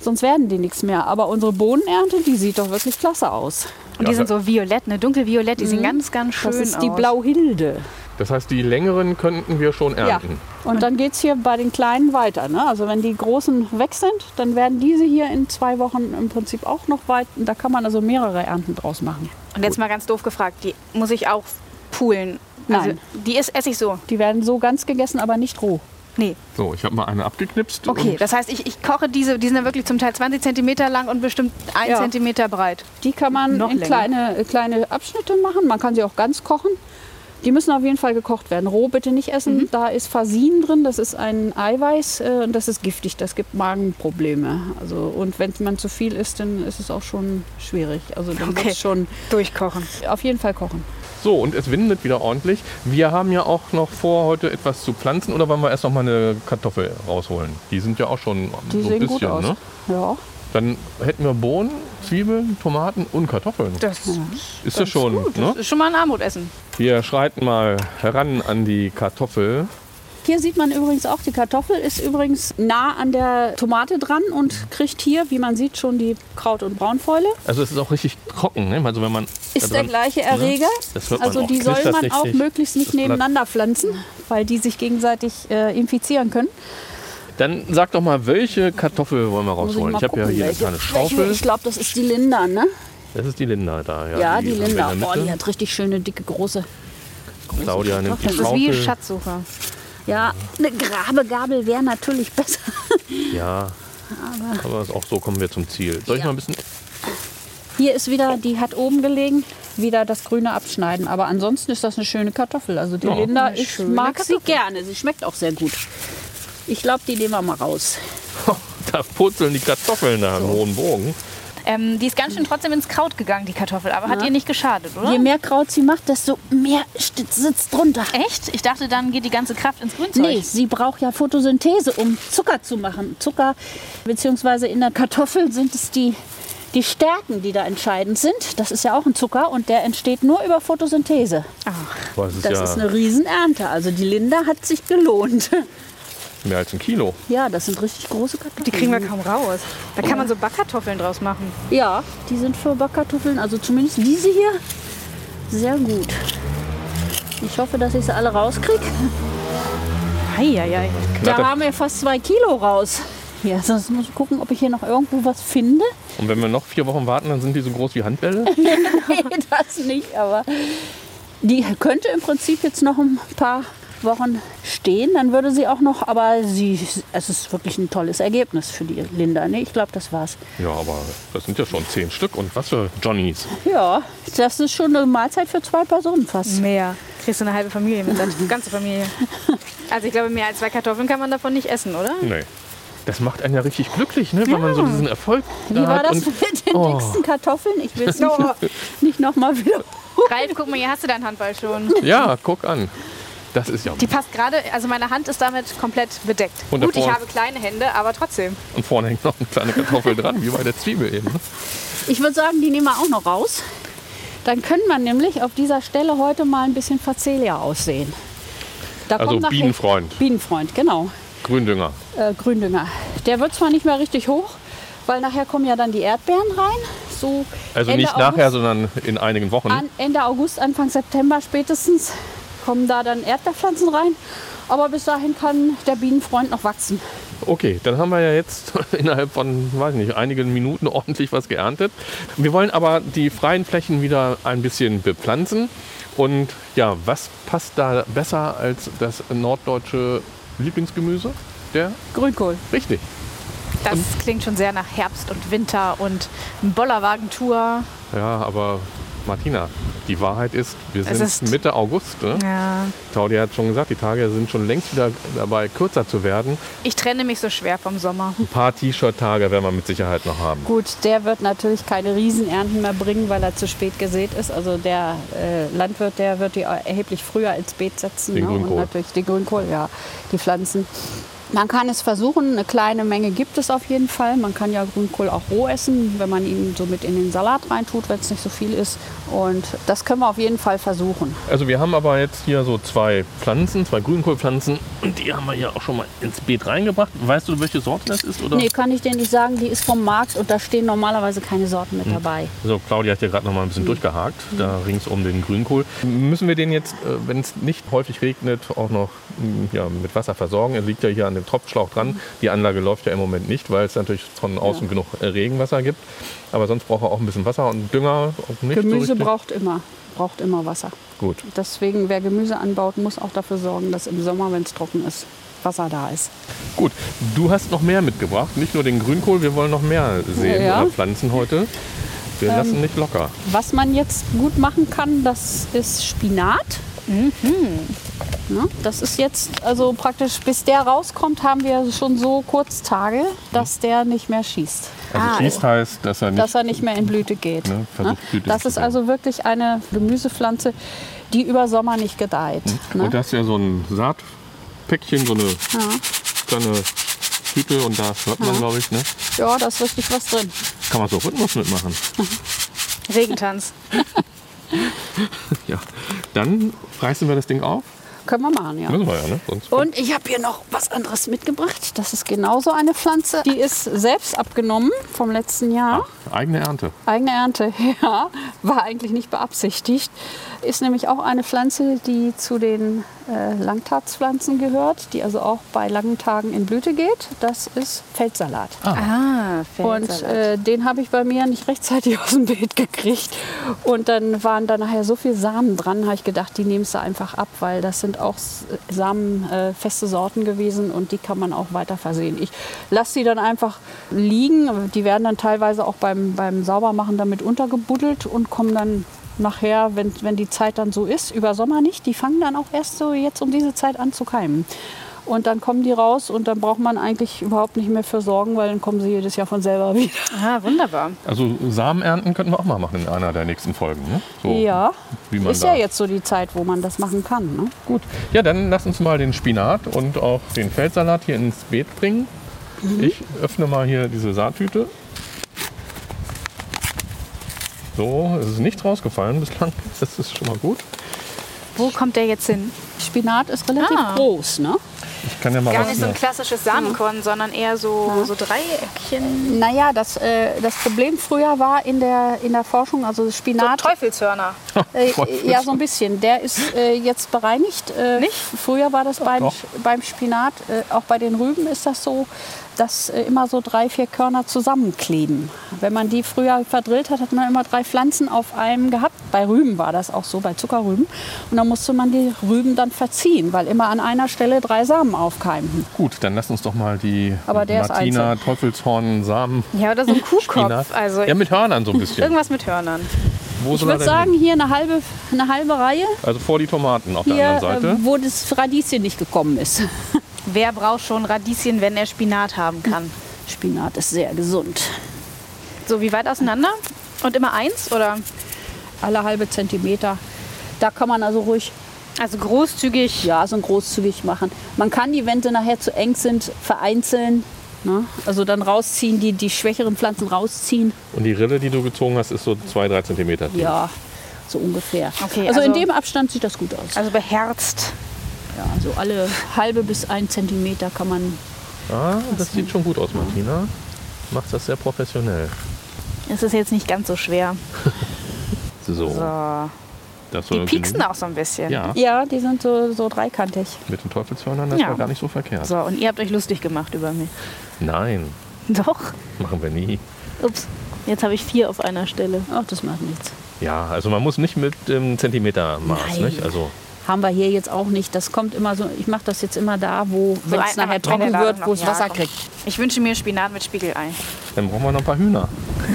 Speaker 4: sonst werden die nichts mehr. Aber unsere Bohnenernte, die sieht doch wirklich klasse aus.
Speaker 2: Und die
Speaker 1: Ja,
Speaker 2: sind so violett, ne? Dunkelviolett, die sehen ganz, ganz schön
Speaker 4: Das ist die
Speaker 2: aus.
Speaker 4: Blauhilde.
Speaker 1: Das heißt, die längeren könnten wir schon
Speaker 4: Ja.
Speaker 1: ernten.
Speaker 4: Und dann geht es hier bei den Kleinen weiter. Ne? Also wenn die Großen weg sind, dann werden diese hier in zwei Wochen im Prinzip auch noch weit. Und da kann man also mehrere Ernten draus machen.
Speaker 2: Und jetzt mal ganz doof gefragt, die muss ich auch poolen? Also,
Speaker 4: Nein.
Speaker 2: die ist Essig so.
Speaker 4: Die werden so ganz gegessen, aber nicht roh.
Speaker 2: Nee.
Speaker 1: So, ich habe mal eine abgeknipst.
Speaker 2: Okay, das heißt, ich, ich koche diese, die sind dann wirklich zum Teil 20 cm lang und bestimmt 1
Speaker 4: Ja.
Speaker 2: cm breit.
Speaker 4: Die kann man
Speaker 2: Noch
Speaker 4: in
Speaker 2: länger.
Speaker 4: kleine, kleine Abschnitte machen. Man kann sie auch ganz kochen. Die müssen auf jeden Fall gekocht werden. Roh bitte nicht essen. Da ist Fasin drin. Das ist ein Eiweiß äh, und das ist giftig. Das gibt Magenprobleme. Also, und wenn man zu viel isst, dann ist es auch schon schwierig. Also dann
Speaker 2: Okay.
Speaker 4: muss schon
Speaker 2: Durchkochen.
Speaker 4: auf jeden Fall kochen.
Speaker 1: So, und es windet wieder ordentlich. Wir haben ja auch noch vor, heute etwas zu pflanzen. Oder wollen wir erst noch mal eine Kartoffel rausholen? Die sind ja auch schon
Speaker 4: Die
Speaker 1: so ein
Speaker 4: sehen
Speaker 1: bisschen.
Speaker 4: gut aus.
Speaker 1: Ne?
Speaker 4: Ja.
Speaker 1: Dann hätten wir Bohnen, Zwiebeln, Tomaten und Kartoffeln.
Speaker 2: Das
Speaker 1: ist das schon. Ne?
Speaker 2: ist schon mal ein Armutessen.
Speaker 1: Wir schreiten mal heran an die Kartoffel.
Speaker 4: Hier sieht man übrigens auch, die Kartoffel ist übrigens nah an der Tomate dran und kriegt hier, wie man sieht, schon die Kraut- und Braunfäule.
Speaker 1: Also es ist auch richtig trocken. Ne? Also wenn man
Speaker 4: Ist der gleiche Erreger.
Speaker 1: Das hört man
Speaker 4: Also die soll man auch möglichst nicht nebeneinander pflanzen, weil die sich gegenseitig äh, infizieren können.
Speaker 1: Dann sag doch mal, welche Kartoffel wollen wir rausholen?
Speaker 4: mal
Speaker 1: Ich habe ja hier eine
Speaker 4: welche- welche-
Speaker 1: Schaufel.
Speaker 4: Ich glaube, das ist die Linda, ne?
Speaker 1: Das ist die Linda da. Ja,
Speaker 4: Ja, die,
Speaker 1: in
Speaker 4: Linda.
Speaker 1: Mitte.
Speaker 4: die hat richtig schöne, dicke, große.
Speaker 1: Claudia nimmt die
Speaker 2: Das ist wie
Speaker 1: Schaufel.
Speaker 2: Schatzsucher.
Speaker 4: Ja, eine Grabegabel wäre natürlich besser.
Speaker 1: Ja, aber ist auch so kommen wir zum Ziel. Soll ich
Speaker 4: Ja.
Speaker 1: mal ein bisschen
Speaker 4: Hier ist wieder, die hat oben gelegen, wieder das Grüne abschneiden. Aber ansonsten ist das eine schöne Kartoffel. Also die
Speaker 1: Ja.
Speaker 4: Linda,
Speaker 2: Eine
Speaker 4: ich mag sie
Speaker 2: Kartoffel.
Speaker 4: gerne. Sie schmeckt auch sehr gut. Ich glaube, die nehmen wir mal raus.
Speaker 1: Da purzeln die Kartoffeln da im hohen Bogen.
Speaker 2: Ähm, die ist ganz schön trotzdem ins Kraut gegangen, die Kartoffel. Aber hat
Speaker 4: Ja.
Speaker 2: ihr nicht geschadet, oder?
Speaker 4: Je mehr Kraut sie macht, desto mehr sitzt drunter.
Speaker 2: Echt? Ich dachte, dann geht die ganze Kraft ins Grünzeug.
Speaker 4: Nee, sie braucht ja Photosynthese, um Zucker zu machen. Zucker, beziehungsweise in der Kartoffel sind es die, die Stärken, die da entscheidend sind. Das ist ja auch ein Zucker und der entsteht nur über Photosynthese.
Speaker 1: Boah, Das ist
Speaker 4: Das
Speaker 1: ja
Speaker 4: ist eine Riesenernte. Also die Linda hat sich gelohnt.
Speaker 1: mehr als ein Kilo.
Speaker 4: Ja, das sind richtig große Kartoffeln.
Speaker 2: Die kriegen wir kaum raus. Da kann man so Backkartoffeln draus machen.
Speaker 4: Ja, die sind für Backkartoffeln, also zumindest diese hier, sehr gut. Ich hoffe, dass ich sie alle rauskriege.
Speaker 2: Eieiei.
Speaker 4: Da haben wir fast zwei Kilo raus. Ja, sonst muss ich gucken, ob ich hier noch irgendwo was finde.
Speaker 1: Und wenn wir noch vier Wochen warten, dann sind die so groß wie Handbälle.
Speaker 4: nee, das nicht, aber die könnte im Prinzip jetzt noch ein paar Wochen stehen. Dann würde sie auch noch, aber sie, es ist wirklich ein tolles Ergebnis für die Linda. Nee, ich glaube, das war's.
Speaker 1: Ja, aber das sind ja schon zehn Stück. Und was für Johnnies.
Speaker 4: Ja, das ist schon eine Mahlzeit für zwei Personen fast.
Speaker 2: Mehr. Kriegst du eine halbe Familie mit, die ganze Familie. Also ich glaube, mehr als zwei Kartoffeln kann man davon nicht essen, oder?
Speaker 1: Nee. Das macht einen ja richtig glücklich, ne? wenn man so diesen Erfolg
Speaker 4: Wie
Speaker 1: da
Speaker 4: war
Speaker 1: hat.
Speaker 4: das
Speaker 1: Und
Speaker 4: mit den
Speaker 1: Oh.
Speaker 4: dicksten Kartoffeln? Ich will es nicht, noch- nicht noch mal wieder.
Speaker 2: Ralf, guck mal, hier hast du deinen Handball schon.
Speaker 1: ja, guck an. Das ist ja.
Speaker 2: Die passt gerade, also meine Hand ist damit komplett bedeckt.
Speaker 1: Und
Speaker 2: Gut, ich habe kleine Hände, aber trotzdem.
Speaker 1: Und vorne hängt noch eine kleine Kartoffel dran, wie bei der Zwiebel eben. Ne?
Speaker 4: Ich würde sagen, die nehmen wir auch noch raus. Dann können wir nämlich auf dieser Stelle heute mal ein bisschen Facelia aussehen. Da
Speaker 1: Also Bienenfreund,
Speaker 4: Bienenfreund, genau.
Speaker 1: Gründünger.
Speaker 4: Äh, Gründünger. Der wird zwar nicht mehr richtig hoch, weil nachher kommen ja dann die Erdbeeren rein. So
Speaker 1: Also
Speaker 4: Ende
Speaker 1: nicht
Speaker 4: August,
Speaker 1: nachher, sondern in einigen Wochen.
Speaker 4: An Ende August, Anfang September spätestens kommen da dann Erdbeerpflanzen rein. Aber bis dahin kann der Bienenfreund noch wachsen.
Speaker 1: Okay, dann haben wir ja jetzt innerhalb von, weiß nicht, einigen Minuten ordentlich was geerntet. Wir wollen aber die freien Flächen wieder ein bisschen bepflanzen. Und ja, was passt da besser als das norddeutsche Lieblingsgemüse? Der?
Speaker 4: Grünkohl.
Speaker 1: Richtig.
Speaker 2: Das klingt schon sehr nach Herbst und Winter und Bollerwagentour.
Speaker 1: Ja, aber Martina, die Wahrheit ist, wir
Speaker 2: Es
Speaker 1: sind
Speaker 2: ist-
Speaker 1: Mitte August. Ne?
Speaker 2: Ja.
Speaker 1: Claudia hat schon gesagt, die Tage sind schon längst wieder dabei, kürzer zu werden.
Speaker 2: Ich trenne mich so schwer vom Sommer.
Speaker 1: Ein paar T-Shirt-Tage werden wir mit Sicherheit noch haben.
Speaker 4: Gut, der wird natürlich keine Riesenernten mehr bringen, weil er zu spät gesät ist. Also der äh, Landwirt, der wird die erheblich früher ins Beet setzen.
Speaker 1: Den
Speaker 4: ne?
Speaker 1: Grünkohl.
Speaker 4: Und natürlich den Grünkohl, ja, die Pflanzen. Man kann es versuchen, eine kleine Menge gibt es auf jeden Fall. Man kann ja Grünkohl auch roh essen, wenn man ihn so mit in den Salat reintut, wenn es nicht so viel ist. Und das können wir auf jeden Fall versuchen.
Speaker 1: Also wir haben aber jetzt hier so zwei Pflanzen, zwei Grünkohlpflanzen und die haben wir hier auch schon mal ins Beet reingebracht. Weißt du, welche Sorte das ist? Oder?
Speaker 4: Nee, kann ich dir nicht sagen, die ist vom Markt und da stehen normalerweise keine Sorten
Speaker 1: Hm.
Speaker 4: mit dabei.
Speaker 1: So, Claudia hat ja gerade noch mal ein bisschen durchgehakt, da rings um den Grünkohl. Müssen wir den jetzt, äh, wenn es nicht häufig regnet, auch noch ja, mit Wasser versorgen? Er liegt ja hier an dem Tropfschlauch dran. Die Anlage läuft ja im Moment nicht, weil es natürlich von außen genug äh, Regenwasser gibt. Aber sonst braucht er auch ein bisschen Wasser und Dünger so
Speaker 4: Gemüse
Speaker 1: richtig.
Speaker 4: braucht immer, braucht immer Wasser.
Speaker 1: Gut.
Speaker 4: Deswegen, wer Gemüse anbaut, muss auch dafür sorgen, dass im Sommer, wenn es trocken ist, Wasser da ist.
Speaker 1: Gut, du hast noch mehr mitgebracht, nicht nur den Grünkohl, wir wollen noch mehr sehen
Speaker 4: Ja.
Speaker 1: oder pflanzen heute. Wir lassen nicht locker.
Speaker 4: Was man jetzt gut machen kann, das ist Spinat. Ne? Das ist jetzt, also praktisch, bis der rauskommt, haben wir schon so Kurztage, dass der nicht mehr schießt.
Speaker 1: Also
Speaker 2: Ah,
Speaker 1: schießt heißt, dass er nicht,
Speaker 4: Dass er nicht mehr in Blüte geht.
Speaker 1: Ne, versucht, Blüte
Speaker 4: Das ist also wirklich eine Gemüsepflanze, die über Sommer nicht gedeiht. Ne?
Speaker 1: Und das ist ja so ein Saatpäckchen, so eine kleine Tüte und da hört man, glaube ich, ne?
Speaker 4: Ja, da ist richtig was drin.
Speaker 1: Kann man so Rhythmus mitmachen.
Speaker 2: Regentanz.
Speaker 1: Ja. Dann reißen wir das Ding auf.
Speaker 4: Können wir machen, ja.
Speaker 1: Müssen wir ja, ne? Sonst
Speaker 4: Und ich habe hier noch was anderes mitgebracht. Das ist genauso eine Pflanze. Die ist selbst abgenommen vom letzten Jahr.
Speaker 1: eigene Ernte.
Speaker 4: Eigene Ernte, ja. War eigentlich nicht beabsichtigt. Ist nämlich auch eine Pflanze, die zu den äh, Langtagspflanzen gehört, die also auch bei langen Tagen in Blüte geht. Das ist Feldsalat.
Speaker 2: Ah,
Speaker 4: Und äh, den habe ich bei mir nicht rechtzeitig aus dem Beet gekriegt. Und dann waren da nachher so viele Samen dran, habe ich gedacht, die nehmen es da einfach ab, weil das sind auch samenfeste Sorten gewesen und die kann man auch weiter versehen. Ich lasse die dann einfach liegen. Die werden dann teilweise auch beim, beim Saubermachen damit untergebuddelt und kommen dann nachher, wenn, wenn die Zeit dann so ist, über Sommer nicht. Die fangen dann auch erst so jetzt um diese Zeit an zu keimen. Und dann kommen die raus und dann braucht man eigentlich überhaupt nicht mehr für sorgen, weil dann kommen sie jedes Jahr von selber wieder.
Speaker 2: ah, wunderbar.
Speaker 1: Also Samen ernten könnten wir auch mal machen in einer der nächsten Folgen. Ne? So,
Speaker 4: Ja,
Speaker 1: wie man
Speaker 4: ist
Speaker 1: da.
Speaker 4: ja jetzt so die Zeit, wo man das machen kann. Ne?
Speaker 1: Gut. Ja, dann lass uns mal den Spinat und auch den Feldsalat hier ins Beet bringen. Ich öffne mal hier diese Saattüte. So, es ist nichts rausgefallen bislang. Das ist schon mal gut.
Speaker 2: Wo kommt der jetzt hin?
Speaker 4: Spinat ist relativ
Speaker 2: Ah.
Speaker 4: groß, ne?
Speaker 1: Ich kann ja mal
Speaker 2: Gar nicht so ein klassisches Samenkorn, sondern eher so, so Dreieckchen.
Speaker 4: Naja, das, äh, das Problem früher war in der, in der Forschung, also
Speaker 2: So
Speaker 4: Spinat.
Speaker 2: Teufelshörner.
Speaker 4: Äh, ja, so ein bisschen. Der ist äh, jetzt bereinigt. Äh,
Speaker 2: Nicht?
Speaker 4: Früher war das beim,
Speaker 1: Doch.
Speaker 4: beim Spinat, äh, auch bei den Rüben ist das so, dass äh, immer so drei, vier Körner zusammenkleben. Wenn man die früher verdrillt hat, hat man immer drei Pflanzen auf einem gehabt. Bei Rüben war das auch so, bei Zuckerrüben. Und dann musste man die Rüben dann verziehen, weil immer an einer Stelle drei Samen aufkeimten.
Speaker 1: Gut, dann lass uns doch mal die
Speaker 4: Aber der ist
Speaker 1: Martina Teufelshorn Samen
Speaker 2: Ja, oder so ein. Kuhkopf. Also
Speaker 1: ja, mit Hörnern so ein bisschen.
Speaker 2: irgendwas mit Hörnern.
Speaker 1: Wo
Speaker 4: Ich würde sagen,
Speaker 1: hin?
Speaker 4: hier eine halbe, eine halbe Reihe,
Speaker 1: Also vor die Tomaten auf der
Speaker 4: hier,
Speaker 1: anderen Seite.
Speaker 4: äh, wo das Radieschen nicht gekommen ist.
Speaker 2: Wer braucht schon Radieschen, wenn er Spinat haben kann?
Speaker 4: Spinat ist sehr gesund.
Speaker 2: So, wie weit auseinander? Und immer eins? Oder?
Speaker 4: Alle halbe Zentimeter. Da kann man also ruhig
Speaker 2: Also großzügig.
Speaker 4: ja, so großzügig machen. Man kann die, wenn sie nachher zu eng sind, vereinzeln. Ne? Also dann rausziehen, die, die schwächeren Pflanzen rausziehen.
Speaker 1: Und die Rille, die du gezogen hast, ist so zwei, drei Zentimeter. tief.
Speaker 4: Ja, so ungefähr.
Speaker 2: Okay,
Speaker 4: also, in
Speaker 2: also-
Speaker 4: dem Abstand sieht das gut aus.
Speaker 2: Also beherzt.
Speaker 4: Ja, so alle halbe bis ein Zentimeter kann man.
Speaker 1: Ah, das sieht schon gut aus, Martina. Macht das sehr professionell.
Speaker 2: Es ist jetzt nicht ganz so schwer.
Speaker 1: So.
Speaker 2: So.
Speaker 1: Das
Speaker 2: Die pieksen
Speaker 1: genügen.
Speaker 2: auch so ein bisschen.
Speaker 1: Ja,
Speaker 4: Ja, die sind so, so dreikantig.
Speaker 1: mit den Teufelshörnern, das
Speaker 2: Ja.
Speaker 1: war gar nicht so verkehrt.
Speaker 2: So, und ihr habt euch lustig gemacht über mich.
Speaker 1: Nein,
Speaker 2: Doch.
Speaker 1: machen wir nie.
Speaker 2: Ups. Jetzt habe ich vier auf einer Stelle.
Speaker 4: Ach, das macht nichts.
Speaker 1: Ja, also man muss nicht mit dem Zentimetermaß,
Speaker 4: Nein.
Speaker 1: nicht? Also
Speaker 4: Haben wir hier jetzt auch nicht. Das kommt immer so. Ich mache das jetzt immer da, wo, wenn es nachher trocken wird, wo es
Speaker 2: ja,
Speaker 4: Wasser
Speaker 2: komm.
Speaker 4: kriegt.
Speaker 2: Ich wünsche mir Spinat mit Spiegelei.
Speaker 1: dann brauchen wir noch ein paar Hühner.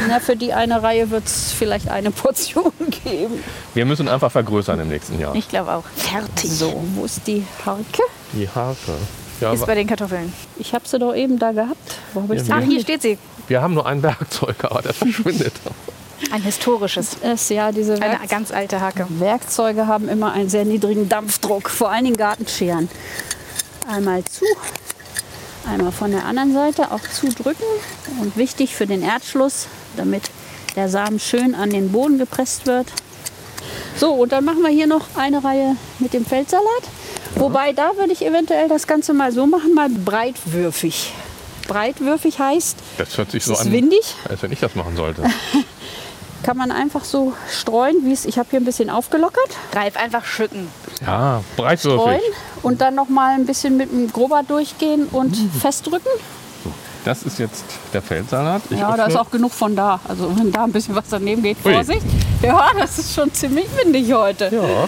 Speaker 4: Na, für die eine Reihe wird es vielleicht eine Portion geben.
Speaker 1: Wir müssen einfach vergrößern im nächsten Jahr.
Speaker 2: Ich glaube auch. Fertig.
Speaker 4: So, wo ist die Harke?
Speaker 1: Die Harke. Ja,
Speaker 2: Ist bei den Kartoffeln.
Speaker 4: Ich habe sie doch eben da gehabt. Wo habe ich
Speaker 1: Ja,
Speaker 4: sie
Speaker 2: Ach, hier steht sie.
Speaker 1: wir haben nur ein Werkzeug, aber der verschwindet.
Speaker 2: Ein historisches.
Speaker 4: Es, ja, diese
Speaker 2: Eine
Speaker 4: Werk
Speaker 2: ganz alte Hacke.
Speaker 4: Werkzeuge haben immer einen sehr niedrigen Dampfdruck, vor allen Dingen Gartenscheren. Einmal zu, einmal von der anderen Seite auch zudrücken und wichtig für den Erdschluss, damit der Samen schön an den Boden gepresst wird. So, und dann machen wir hier noch eine Reihe mit dem Feldsalat. Wobei, da würde ich eventuell das Ganze mal so machen, mal breitwürfig. Breitwürfig heißt,
Speaker 1: Das hört sich
Speaker 4: es
Speaker 1: so
Speaker 4: ist
Speaker 1: an,
Speaker 4: windig,
Speaker 1: als wenn ich das machen sollte.
Speaker 4: kann man einfach so streuen, wie es, ich habe hier ein bisschen aufgelockert.
Speaker 2: Reif einfach schütten.
Speaker 1: Ja, breitwürfig.
Speaker 4: streuen und dann noch mal ein bisschen mit dem Grober durchgehen und festdrücken.
Speaker 1: Das ist jetzt der Feldsalat. Ich
Speaker 4: ja, da
Speaker 1: öffne-
Speaker 4: ist auch genug von da. Also wenn da ein bisschen was daneben geht,
Speaker 1: Ui.
Speaker 4: Vorsicht. Ja, das ist schon ziemlich windig heute.
Speaker 1: Ja,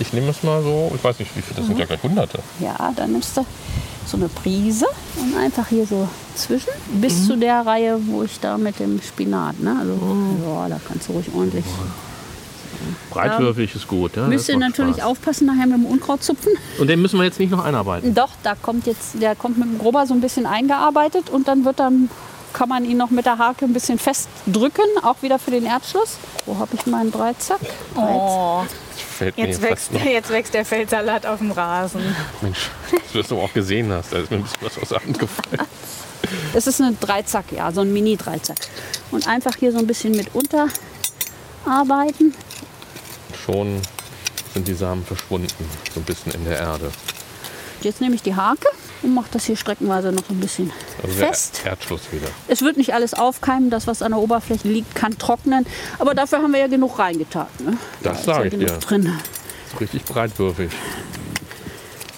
Speaker 1: ich nehme es mal so, ich weiß nicht wie viel, das sind ja gleich hunderte.
Speaker 4: Ja, dann nimmst du so eine Prise und einfach hier so zwischen bis zu der Reihe, wo ich da mit dem Spinat. Ne? Also, ja, da kannst du ruhig ordentlich.
Speaker 1: Breitwürfig ist gut. Ja,
Speaker 4: Müsst ihr natürlich
Speaker 1: Spaß.
Speaker 4: aufpassen nachher mit dem Unkraut zupfen.
Speaker 1: Und den müssen wir jetzt nicht noch einarbeiten.
Speaker 4: Doch, da kommt jetzt, der kommt mit dem Grober so ein bisschen eingearbeitet und dann wird dann kann man ihn noch mit der Hake ein bisschen festdrücken, auch wieder für den Erdschluss. Wo habe ich meinen Dreizack?
Speaker 2: Oh, jetzt, wächst, jetzt wächst der Feldsalat auf dem Rasen.
Speaker 1: Mensch, dass du das aber auch gesehen hast, da ist mir ein bisschen was aus der Hand gefallen.
Speaker 4: Es ist ein Dreizack, ja, so ein Mini-Dreizack. Und einfach hier so ein bisschen mit unterarbeiten.
Speaker 1: Schon sind die Samen verschwunden, so ein bisschen in der Erde.
Speaker 4: Jetzt nehme ich die Hake und mache das hier streckenweise noch ein bisschen
Speaker 1: Also der
Speaker 4: fest.
Speaker 1: Erdschluss wieder.
Speaker 4: Es wird nicht alles aufkeimen, das, was an der Oberfläche liegt, kann trocknen. Aber dafür haben wir ja genug reingetan. Ne?
Speaker 1: Das
Speaker 4: Da ist
Speaker 1: sage
Speaker 4: ja
Speaker 1: ich
Speaker 4: genug
Speaker 1: dir.
Speaker 4: Drin.
Speaker 1: So richtig breitwürfig.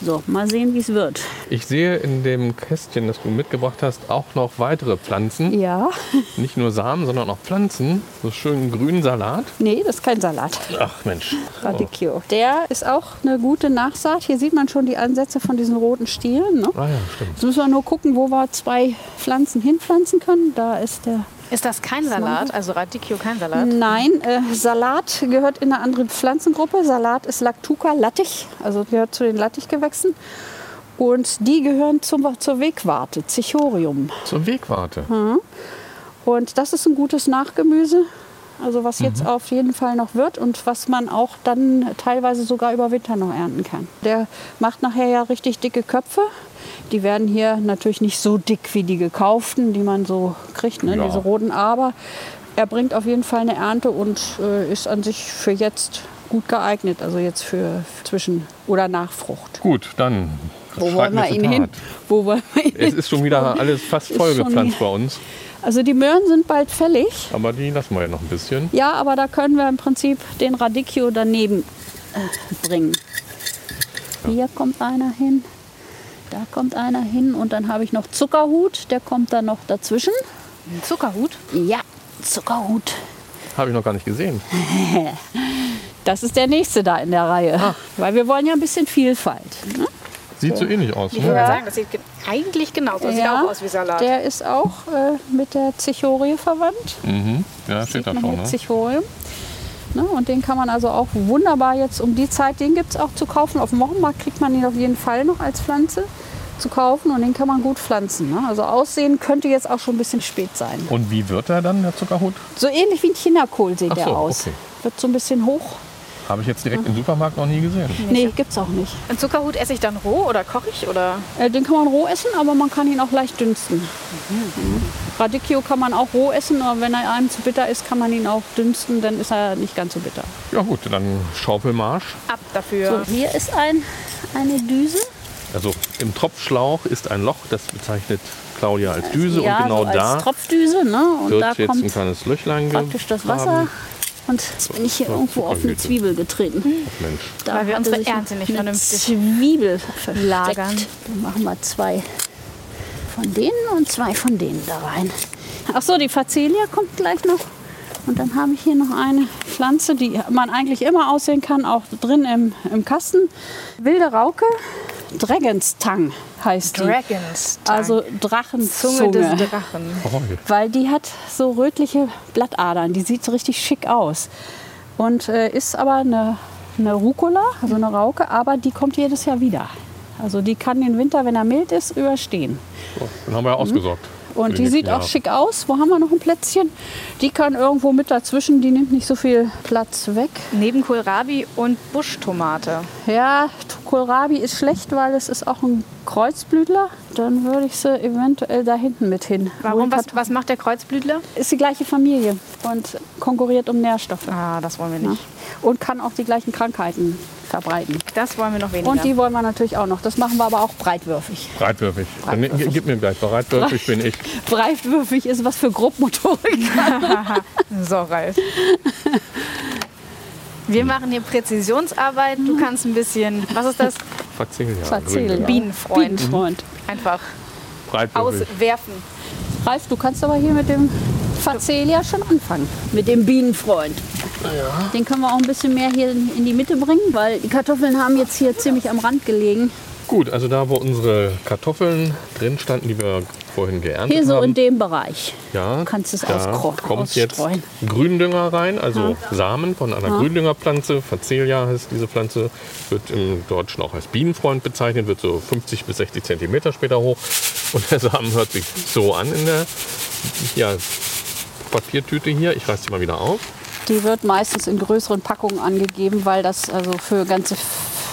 Speaker 4: So, mal sehen, wie es wird.
Speaker 1: Ich sehe in dem Kästchen, das du mitgebracht hast, auch noch weitere Pflanzen.
Speaker 4: Ja,
Speaker 1: Nicht nur Samen, sondern auch Pflanzen. So schönen grünen Salat.
Speaker 4: nee, das ist kein Salat.
Speaker 1: Ach Mensch.
Speaker 4: Radicchio. Der ist auch eine gute Nachsaat. Hier sieht man schon die Ansätze von diesen roten Stielen. Ne?
Speaker 1: Ah ja, stimmt.
Speaker 4: Jetzt müssen wir nur gucken, wo wir zwei Pflanzen hinpflanzen können. Da ist der.
Speaker 2: Ist das kein Salat? Also Radicchio kein Salat?
Speaker 4: Nein, äh, Salat gehört in eine andere Pflanzengruppe. Salat ist Lactuca Lattich, also gehört zu den Lattichgewächsen. Und die gehören zum, zur Wegwarte, Cichorium.
Speaker 1: Zur Wegwarte.
Speaker 4: Und das ist ein gutes Nachgemüse, also was jetzt
Speaker 1: Mhm.
Speaker 4: auf jeden Fall noch wird und was man auch dann teilweise sogar über Winter noch ernten kann. Der macht nachher ja richtig dicke Köpfe. Die werden hier natürlich nicht so dick wie die gekauften, die man so kriegt, ne?
Speaker 1: Ja.
Speaker 4: diese roten, aber er bringt auf jeden Fall eine Ernte und äh, ist an sich für jetzt gut geeignet, also jetzt für zwischen oder Nachfrucht.
Speaker 1: Gut, dann
Speaker 4: Wo wollen wir ihn hin? Wo wollen wir ihn
Speaker 1: Es ist schon wieder alles fast
Speaker 4: Ist
Speaker 1: voll
Speaker 4: schon
Speaker 1: gepflanzt
Speaker 4: hier.
Speaker 1: bei uns.
Speaker 4: Also die Möhren sind bald fällig.
Speaker 1: Aber die lassen wir ja noch ein bisschen.
Speaker 4: Ja, aber da können wir im Prinzip den Radicchio daneben äh, bringen. Hier kommt einer hin, da kommt einer hin und dann habe ich noch Zuckerhut, der kommt dann noch dazwischen.
Speaker 2: Ein Zuckerhut?
Speaker 4: Ja, Zuckerhut.
Speaker 1: Habe ich noch gar nicht gesehen.
Speaker 4: Das ist der nächste da in der Reihe. Weil wir wollen ja ein bisschen Vielfalt. Ne?
Speaker 1: Sieht so ähnlich aus.
Speaker 2: Ich
Speaker 1: Ne?
Speaker 2: würde sagen, das sieht ge- eigentlich genauso. Das sieht auch aus wie Salat.
Speaker 4: Der ist auch äh, mit der Zichorie verwandt.
Speaker 1: Mhm. Ja, steht da schon. Ne?
Speaker 4: Zichorium. Ne, und den kann man also auch wunderbar jetzt um die Zeit, den gibt es auch zu kaufen. Auf dem Wochenmarkt kriegt man ihn auf jeden Fall noch als Pflanze zu kaufen und den kann man gut pflanzen. Ne? Also aussehen könnte jetzt auch schon ein bisschen spät sein.
Speaker 1: Und wie wird er dann, der Zuckerhut?
Speaker 4: So ähnlich wie ein Chinakohl sieht
Speaker 1: Ach
Speaker 4: der
Speaker 1: so,
Speaker 4: aus.
Speaker 1: okay.
Speaker 4: Wird so ein bisschen hoch.
Speaker 1: Habe ich jetzt direkt im Supermarkt noch nie gesehen.
Speaker 4: Nee, gibt's auch nicht.
Speaker 2: Ein Zuckerhut esse ich dann roh oder koche ich? Oder?
Speaker 4: Äh, den kann man roh essen, aber man kann ihn auch leicht dünsten. Mhm. Radicchio kann man auch roh essen, aber wenn er einem zu bitter ist, kann man ihn auch dünsten, dann ist er nicht ganz so bitter.
Speaker 1: Ja gut, dann Schaufelmarsch.
Speaker 2: Ab dafür.
Speaker 4: So, hier ist ein, eine Düse.
Speaker 1: Also im Tropfschlauch ist ein Loch, das bezeichnet Claudia als Düse.
Speaker 4: ja,
Speaker 1: und genau
Speaker 4: so als
Speaker 1: da
Speaker 4: Tropfdüse. Ne? Und
Speaker 1: wird
Speaker 4: da
Speaker 1: jetzt ein
Speaker 4: kommt
Speaker 1: kleines Löchlein
Speaker 4: praktisch das. Wasser. Und jetzt bin ich hier
Speaker 1: Ja,
Speaker 4: irgendwo auf eine. Zwiebel getreten.
Speaker 1: Mensch.
Speaker 4: Da
Speaker 2: Weil wir unsere Ernte nicht vernünftig
Speaker 4: Zwiebel versteckt.
Speaker 2: lagern.
Speaker 4: Dann machen wir zwei von denen und zwei von denen da rein. Ach so, die Facelia kommt gleich noch. Und dann habe ich hier noch eine Pflanze, die man eigentlich immer aussehen kann, auch drin im, im Kasten. Wilde Rauke, Dragon's Tongue heißt die.
Speaker 2: Dragons.
Speaker 4: Also Drachenzunge.
Speaker 2: Zunge des Drachen.
Speaker 1: Oh,
Speaker 4: Weil die hat so rötliche Blattadern. Die sieht so richtig schick aus. Und äh, ist aber eine, eine Rucola, also eine Rauke, aber die kommt jedes Jahr wieder. Also die kann den Winter, wenn er mild ist, überstehen.
Speaker 1: so, dann haben wir ja ausgesorgt.
Speaker 4: Mhm. Und die
Speaker 1: die
Speaker 4: sieht auch schick aus. Wo haben wir noch ein Plätzchen? Die kann irgendwo mit dazwischen, die nimmt nicht so viel Platz weg.
Speaker 2: Neben Kohlrabi und Buschtomate.
Speaker 4: Ja, Kohlrabi ist schlecht, weil es ist auch ein Kreuzblütler. Dann würde ich sie eventuell da hinten mit hin.
Speaker 2: Warum? Was, was macht der Kreuzblütler?
Speaker 4: Ist die gleiche Familie und konkurriert um Nährstoffe.
Speaker 2: Ah, das wollen wir nicht.
Speaker 4: Und kann auch die gleichen Krankheiten verbreiten.
Speaker 2: Das wollen wir noch weniger.
Speaker 4: Und die wollen wir natürlich auch noch. Das machen wir aber auch breitwürfig.
Speaker 1: Breitwürfig. Dann gi- gib mir gleich. Breitwürfig bin ich.
Speaker 4: Breitwürfig ist was für Grobmotorik.
Speaker 2: so, Ralf. Wir machen hier Präzisionsarbeit. Du kannst ein bisschen, was ist das?
Speaker 1: Grün, ja.
Speaker 2: Bienenfreund.
Speaker 4: Bienenfreund.
Speaker 2: Einfach auswerfen.
Speaker 4: Ralf, du kannst aber hier mit dem Facelia schon anfangen. Mit dem Bienenfreund. Den können wir auch ein bisschen mehr hier in die Mitte bringen, weil die Kartoffeln haben jetzt hier ziemlich am Rand gelegen.
Speaker 1: Gut, also da, wo unsere Kartoffeln drin standen, die wir vorhin geerntet
Speaker 4: Hier so
Speaker 1: haben.
Speaker 4: in dem Bereich.
Speaker 1: ja,
Speaker 4: kannst es
Speaker 1: da
Speaker 4: auskro-
Speaker 1: kommt jetzt. Gründünger rein, also Samen von einer Gründüngerpflanze. Facelia heißt diese Pflanze, wird im Deutschen auch als Bienenfreund bezeichnet, wird so 50 bis 60 Zentimeter später hoch. Und der Samen hört sich so an in der ja, Papiertüte hier. Ich reiß die mal wieder auf.
Speaker 4: Die wird meistens in größeren Packungen angegeben, weil das also für ganze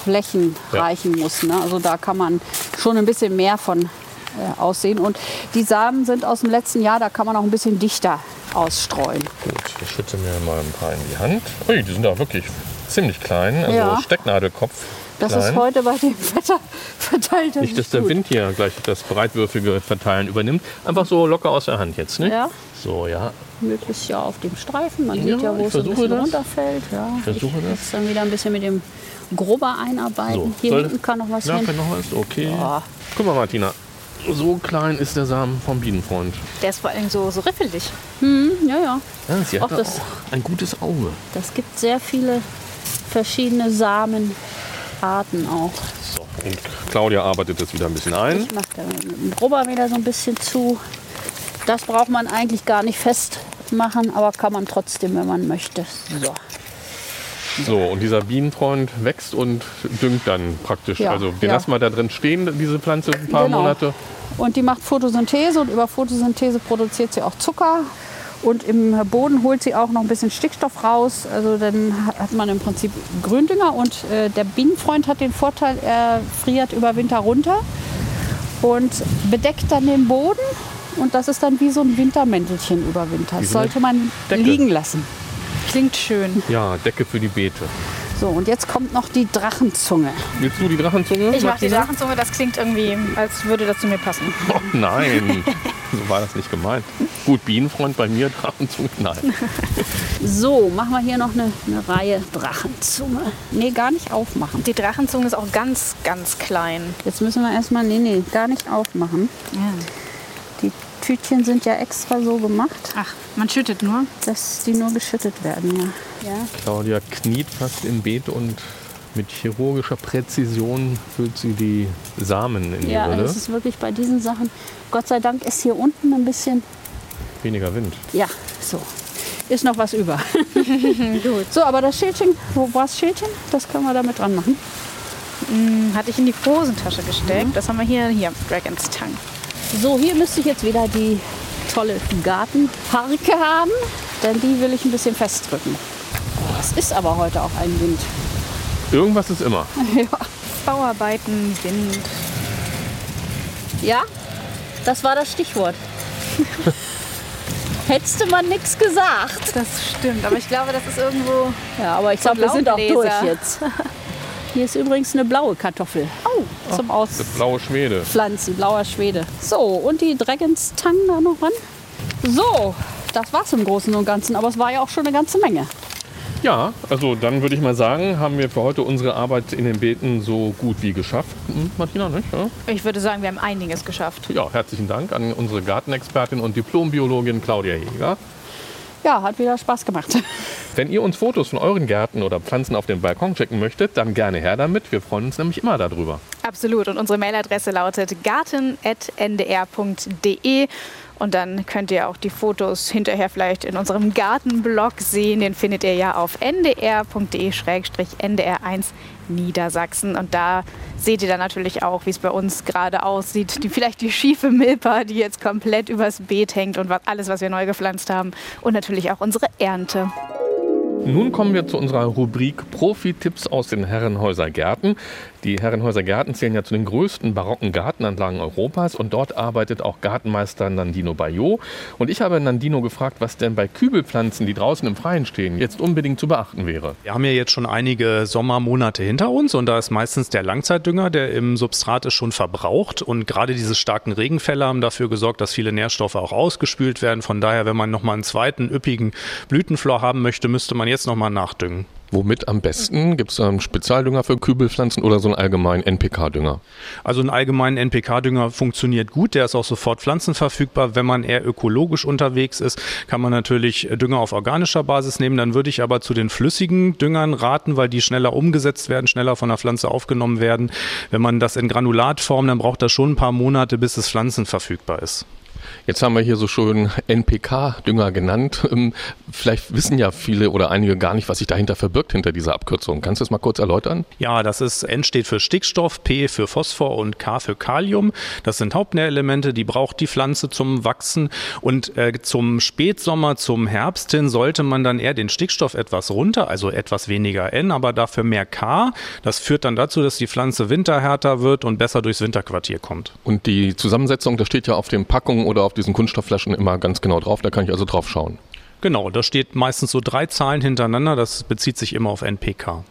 Speaker 4: Flächen
Speaker 1: Ja.
Speaker 4: reichen muss. Ne? Also da kann man schon ein bisschen mehr von äh, aussehen. Und die Samen sind aus dem letzten Jahr, da kann man auch ein bisschen dichter ausstreuen.
Speaker 1: Gut, ich schütze mir mal ein paar in die Hand. Ui, die sind da wirklich ziemlich klein, also
Speaker 4: Ja.
Speaker 1: Stecknadelkopf.
Speaker 4: Das
Speaker 1: klein.
Speaker 4: ist heute bei dem Wetter verteilt.
Speaker 1: Nicht, dass der Wind hier gleich das breitwürfige Verteilen übernimmt. Einfach so locker aus der Hand jetzt, ne?
Speaker 4: Ja,
Speaker 1: So, ja.
Speaker 4: möglichst ja auf dem Streifen. Man
Speaker 1: Ja,
Speaker 4: sieht ja, wo
Speaker 1: ich
Speaker 4: es ein
Speaker 1: versuche
Speaker 4: bisschen
Speaker 1: das.
Speaker 4: runterfällt. Ja,
Speaker 1: Ich versuche das.
Speaker 4: Jetzt dann wieder ein bisschen mit dem grober einarbeiten.
Speaker 1: So,
Speaker 4: Hier hinten kann noch was
Speaker 1: Ja,
Speaker 4: hin.
Speaker 1: kann noch was? Okay.
Speaker 4: Ja.
Speaker 1: Guck mal, Martina. So klein ist der Samen vom Bienenfreund.
Speaker 2: Der ist vor allem so, so riffelig.
Speaker 4: Hm, ja, ja.
Speaker 1: Ja, sie
Speaker 4: Auch
Speaker 1: hat
Speaker 4: das-
Speaker 1: auch ein gutes Auge.
Speaker 4: Das gibt sehr viele verschiedene Samenarten auch.
Speaker 1: So, und Claudia arbeitet jetzt wieder ein bisschen ein.
Speaker 4: Ich mache da mit dem Grubber wieder so ein bisschen zu. Das braucht man eigentlich gar nicht festmachen, aber kann man trotzdem, wenn man möchte. So.
Speaker 1: So, und dieser Bienenfreund wächst und düngt dann praktisch.
Speaker 4: Ja,
Speaker 1: also den
Speaker 4: ja.
Speaker 1: lassen wir da drin stehen, diese Pflanze, ein paar
Speaker 4: Genau.
Speaker 1: Monate.
Speaker 4: Und die macht Photosynthese und über Photosynthese produziert sie auch Zucker. Und im Boden holt sie auch noch ein bisschen Stickstoff raus. Also dann hat man im Prinzip Gründünger. Und äh, der Bienenfreund hat den Vorteil, er friert über Winter runter und bedeckt dann den Boden. Und das ist dann wie so ein Wintermäntelchen über Winter. Das sollte man
Speaker 1: Decke.
Speaker 4: liegen lassen.
Speaker 2: Klingt schön.
Speaker 1: Ja, Decke für die Beete.
Speaker 4: So, und jetzt kommt noch die Drachenzunge.
Speaker 1: Willst du die Drachenzunge?
Speaker 2: Ich mache die? Drachenzunge, das klingt irgendwie, als würde das zu mir passen.
Speaker 1: Oh, nein, so war das nicht gemeint. Gut, Bienenfreund bei mir, Drachenzunge, nein.
Speaker 4: So, machen wir hier noch eine, eine Reihe Drachenzunge. Nee, gar nicht aufmachen.
Speaker 2: Die Drachenzunge ist auch ganz, ganz klein.
Speaker 4: Jetzt müssen wir erstmal, nee, nee, gar nicht aufmachen. Die Tütchen sind ja extra so gemacht,
Speaker 2: Ach, man schüttet nur.
Speaker 4: dass die nur geschüttet werden, ja. ja.
Speaker 1: Claudia kniet fast im Beet und mit chirurgischer Präzision füllt sie die Samen in die
Speaker 4: Ja,
Speaker 1: Rille.
Speaker 4: das ist wirklich bei diesen Sachen. Gott sei Dank ist hier unten ein bisschen,
Speaker 1: Weniger Wind.
Speaker 4: ja, so. Ist noch was über. Gut. So, aber das Schildchen, wo war das Schildchen? Das können wir damit dran machen.
Speaker 2: Hm, Hatte ich in die Hosentasche gesteckt. Das haben wir hier, hier, Dragon's Tongue.
Speaker 4: So, hier müsste ich jetzt wieder die tolle Gartenparke haben, denn die will ich ein bisschen festdrücken. Es ist aber heute auch ein Wind.
Speaker 1: Irgendwas ist immer.
Speaker 2: Bauarbeiten, Wind.
Speaker 4: Ja, das war das Stichwort. Hättest du mal nichts gesagt.
Speaker 2: Das stimmt, aber ich glaube, das ist irgendwo.
Speaker 4: Ja, aber ich glaube, wir sind auch durch jetzt. Hier ist übrigens eine blaue Kartoffel. Oh, zum
Speaker 1: Das blaue Schwede.
Speaker 4: Auspflanzen, blauer Schwede. So, und die Dragon's Tongue da noch ran. So, das war's im Großen und Ganzen, aber es war ja auch schon eine ganze Menge.
Speaker 1: Ja, also dann würde ich mal sagen, haben wir für heute unsere Arbeit in den Beeten so gut wie geschafft. Hm, Martina, nicht? Ja?
Speaker 2: Ich würde sagen, wir haben einiges geschafft.
Speaker 1: ja, herzlichen Dank an unsere Gartenexpertin und Diplombiologin Claudia Jäger.
Speaker 4: Ja, hat wieder Spaß gemacht.
Speaker 1: Wenn ihr uns Fotos von euren Gärten oder Pflanzen auf dem Balkon schicken möchtet, dann gerne her damit. Wir freuen uns nämlich immer darüber.
Speaker 2: Absolut. Und unsere Mailadresse lautet garten.ndr.de. Und dann könnt ihr auch die Fotos hinterher vielleicht in unserem Gartenblog sehen. Den findet ihr ja auf ndr.de-ndr1 Niedersachsen. Und da seht ihr dann natürlich auch, wie es bei uns gerade aussieht. Die, vielleicht die schiefe Milpa, die jetzt komplett übers Beet hängt und was, alles, was wir neu gepflanzt haben. Und natürlich auch unsere Ernte.
Speaker 1: Nun kommen wir zu unserer Rubrik Profi-Tipps aus den Herrenhäuser Gärten. Die Herrenhäuser Gärten zählen ja zu den größten barocken Gartenanlagen Europas und dort arbeitet auch Gartenmeister Nandino Bayot. Und ich habe Nandino gefragt, was denn bei Kübelpflanzen, die draußen im Freien stehen, jetzt unbedingt zu beachten wäre.
Speaker 5: Wir haben ja jetzt schon einige Sommermonate hinter uns und da ist meistens der Langzeitdünger, der im Substrat ist, schon verbraucht. Und gerade diese starken Regenfälle haben dafür gesorgt, dass viele Nährstoffe auch ausgespült werden. Von daher, wenn man nochmal einen zweiten üppigen Blütenflor haben möchte, müsste man jetzt nochmal nachdüngen.
Speaker 1: Womit am besten? Gibt es einen Spezialdünger für Kübelpflanzen oder so einen allgemeinen NPK-Dünger?
Speaker 5: Also einen allgemeinen NPK-Dünger funktioniert gut, der ist auch sofort pflanzenverfügbar. Wenn man eher ökologisch unterwegs ist, kann man natürlich Dünger auf organischer Basis nehmen. Dann würde ich aber zu den flüssigen Düngern raten, weil die schneller umgesetzt werden, schneller von der Pflanze aufgenommen werden. Wenn man das in Granulatform, dann braucht das schon ein paar Monate, bis es pflanzenverfügbar ist.
Speaker 1: Jetzt haben wir hier so schön NPK-Dünger genannt. Ähm, Vielleicht wissen ja viele oder einige gar nicht, was sich dahinter verbirgt, hinter dieser Abkürzung. Kannst du das mal kurz erläutern?
Speaker 5: Ja, das ist N steht für Stickstoff, P für Phosphor und K für Kalium. Das sind Hauptnährelemente, die braucht die Pflanze zum Wachsen. Und äh, zum Spätsommer, zum Herbst hin sollte man dann eher den Stickstoff etwas runter, also etwas weniger N, aber dafür mehr K. Das führt dann dazu, dass die Pflanze winterhärter wird und besser durchs Winterquartier kommt.
Speaker 1: Und die Zusammensetzung, das steht ja auf den Packungen oder auf diesen Kunststoffflaschen immer ganz genau drauf. Da kann ich also drauf schauen.
Speaker 5: Genau, da steht meistens so drei Zahlen hintereinander. Das bezieht sich immer auf NPK.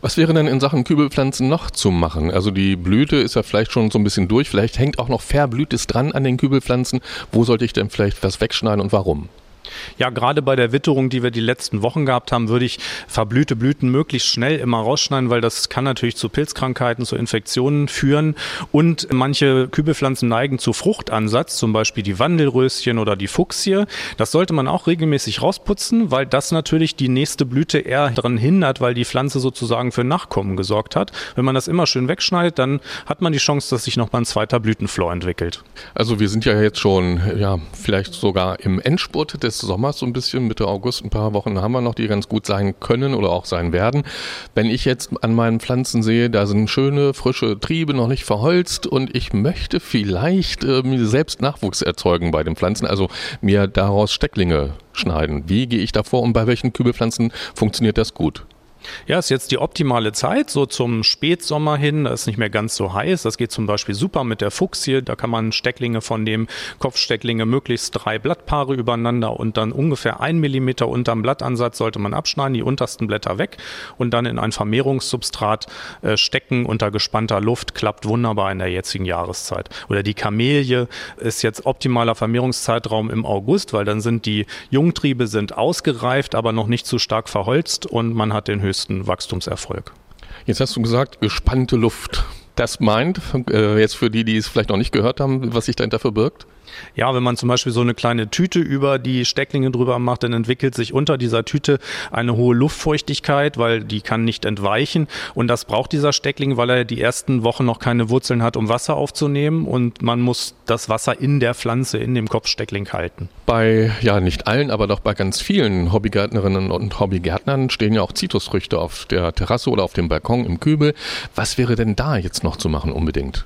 Speaker 1: Was wäre denn in Sachen Kübelpflanzen noch zu machen? Also die Blüte ist ja vielleicht schon so ein bisschen durch. Vielleicht hängt auch noch Verblühtes dran an den Kübelpflanzen. Wo sollte ich denn vielleicht was wegschneiden und warum?
Speaker 5: Ja, gerade bei der Witterung, die wir die letzten Wochen gehabt haben, würde ich verblühte Blüten möglichst schnell immer rausschneiden, weil das kann natürlich zu Pilzkrankheiten, zu Infektionen führen. Und manche Kübelpflanzen neigen zu Fruchtansatz, zum Beispiel die Wandelröschen oder die Fuchsie. Das sollte man auch regelmäßig rausputzen, weil das natürlich die nächste Blüte eher daran hindert, weil die Pflanze sozusagen für Nachkommen gesorgt hat. Wenn man das immer schön wegschneidet, dann hat man die Chance, dass sich nochmal ein zweiter Blütenflor entwickelt.
Speaker 1: Also wir sind ja jetzt schon, ja, vielleicht sogar im Endspurt des Sommers so ein bisschen, Mitte August, ein paar Wochen haben wir noch, die ganz gut sein können oder auch sein werden. Wenn ich jetzt an meinen Pflanzen sehe, da sind schöne, frische Triebe noch nicht verholzt und ich möchte vielleicht äh, selbst Nachwuchs erzeugen bei den Pflanzen, also mir daraus Stecklinge schneiden. Wie gehe ich davor und bei welchen Kübelpflanzen funktioniert das gut?
Speaker 5: Ja, ist jetzt die optimale Zeit, so zum Spätsommer hin. Da ist nicht mehr ganz so heiß. Das geht zum Beispiel super mit der Fuchsie. Da kann man Stecklinge von dem Kopfstecklinge möglichst drei Blattpaare übereinander und dann ungefähr ein Millimeter unterm Blattansatz sollte man abschneiden, die untersten Blätter weg und dann in ein Vermehrungssubstrat äh, stecken unter gespannter Luft. Klappt wunderbar in der jetzigen Jahreszeit. Oder die Kamelie ist jetzt optimaler Vermehrungszeitraum im August, weil dann sind die Jungtriebe sind ausgereift, aber noch nicht zu stark verholzt und man hat den höchsten Wachstumserfolg.
Speaker 1: Jetzt hast du gesagt, gespannte Luft. Das meint, äh, jetzt für die, die es vielleicht noch nicht gehört haben, was sich dahinter verbirgt?
Speaker 5: Ja, wenn man zum Beispiel so eine kleine Tüte über die Stecklinge drüber macht, dann entwickelt sich unter dieser Tüte eine hohe Luftfeuchtigkeit, weil die kann nicht entweichen. Und das braucht dieser Steckling, weil er die ersten Wochen noch keine Wurzeln hat, um Wasser aufzunehmen. Und man muss das Wasser in der Pflanze, in dem Kopfsteckling halten.
Speaker 1: Bei, ja, nicht allen, aber doch bei ganz vielen Hobbygärtnerinnen und Hobbygärtnern stehen ja auch Zitrusfrüchte auf der Terrasse oder auf dem Balkon im Kübel. Was wäre denn da jetzt noch zu machen unbedingt?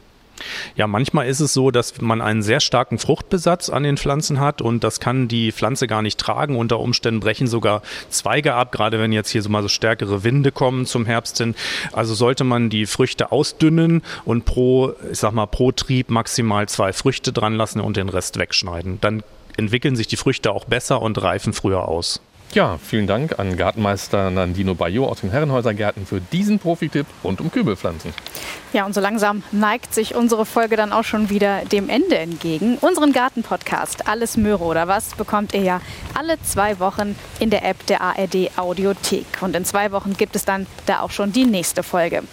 Speaker 5: Ja, manchmal ist es so, dass man einen sehr starken Fruchtbesatz an den Pflanzen hat und das kann die Pflanze gar nicht tragen. Unter Umständen brechen sogar Zweige ab, gerade wenn jetzt hier so mal so stärkere Winde kommen zum Herbst hin. Also sollte man die Früchte ausdünnen und pro, ich sag mal, pro Trieb maximal zwei Früchte dran lassen und den Rest wegschneiden. Dann entwickeln sich die Früchte auch besser und reifen früher aus.
Speaker 1: Ja, vielen Dank an Gartenmeister Nandino Bayo aus den Herrenhäuser Gärten für diesen Profitipp rund um Kübelpflanzen.
Speaker 2: Ja, und so langsam neigt sich unsere Folge dann auch schon wieder dem Ende entgegen. Unseren Gartenpodcast Alles Möhre oder was bekommt ihr ja alle zwei Wochen in der App der ARD Audiothek. Und in zwei Wochen gibt es dann da auch schon die nächste Folge.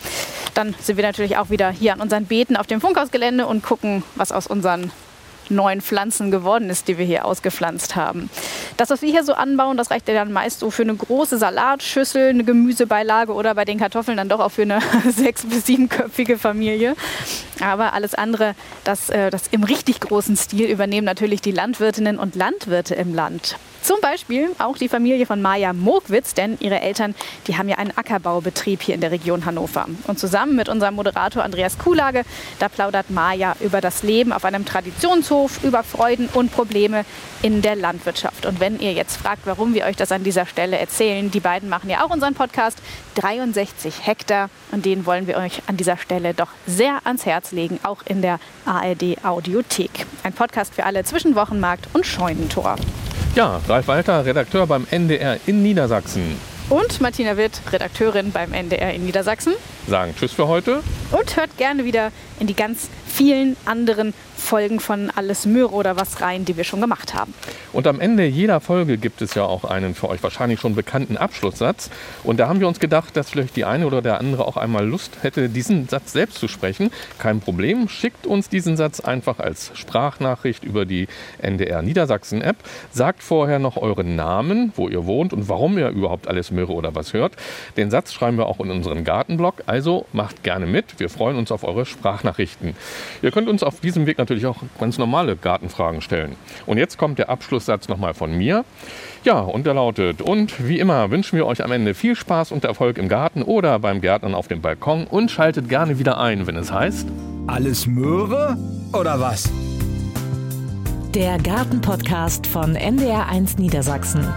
Speaker 2: Dann sind wir natürlich auch wieder hier an unseren Beeten auf dem Funkhausgelände und gucken, was aus unseren neuen Pflanzen geworden ist, die wir hier ausgepflanzt haben. Das, was wir hier so anbauen, das reicht ja dann meist so für eine große Salatschüssel, eine Gemüsebeilage oder bei den Kartoffeln dann doch auch für eine sechs- bis siebenköpfige Familie. Aber alles andere, das, äh, das im richtig großen Stil übernehmen natürlich die Landwirtinnen und Landwirte im Land. Zum Beispiel auch die Familie von Maja Mogwitz, denn ihre Eltern, die haben ja einen Ackerbaubetrieb hier in der Region Hannover. Und zusammen mit unserem Moderator Andreas Kuhlage, da plaudert Maja über das Leben auf einem Traditionshof, über Freuden und Probleme in der Landwirtschaft. Und wenn ihr jetzt fragt, warum wir euch das an dieser Stelle erzählen, die beiden machen ja auch unseren Podcast 63 Hektar und den wollen wir euch an dieser Stelle doch sehr ans Herz legen, auch in der ARD Audiothek. Ein Podcast für alle zwischen Wochenmarkt und Scheunentor.
Speaker 1: Ja, Ralf Walter, Redakteur beim NDR in Niedersachsen.
Speaker 2: Und Martina Witt, Redakteurin beim NDR in Niedersachsen.
Speaker 1: Sagen Tschüss für heute.
Speaker 2: Und hört gerne wieder in die ganz vielen anderen Folgen von Alles Möhre oder was rein, die wir schon gemacht haben.
Speaker 1: Und am Ende jeder Folge gibt es ja auch einen für euch wahrscheinlich schon bekannten Abschlusssatz. Und da haben wir uns gedacht, dass vielleicht die eine oder der andere auch einmal Lust hätte, diesen Satz selbst zu sprechen. Kein Problem, schickt uns diesen Satz einfach als Sprachnachricht über die NDR Niedersachsen App. Sagt vorher noch euren Namen, wo ihr wohnt und warum ihr überhaupt Alles Möhre oder was hört. Den Satz schreiben wir auch in unseren Gartenblog. Also macht gerne mit. Wir freuen uns auf eure Sprachnachrichten. Ihr könnt uns auf diesem Weg natürlich auch ganz normale Gartenfragen stellen. Und jetzt kommt der Abschlusssatz nochmal von mir. Ja, und der lautet, und wie immer wünschen wir euch am Ende viel Spaß und Erfolg im Garten oder beim Gärtnern auf dem Balkon und schaltet gerne wieder ein, wenn es heißt...
Speaker 6: Alles Möhre oder was?
Speaker 7: Der Gartenpodcast von NDR1 Niedersachsen.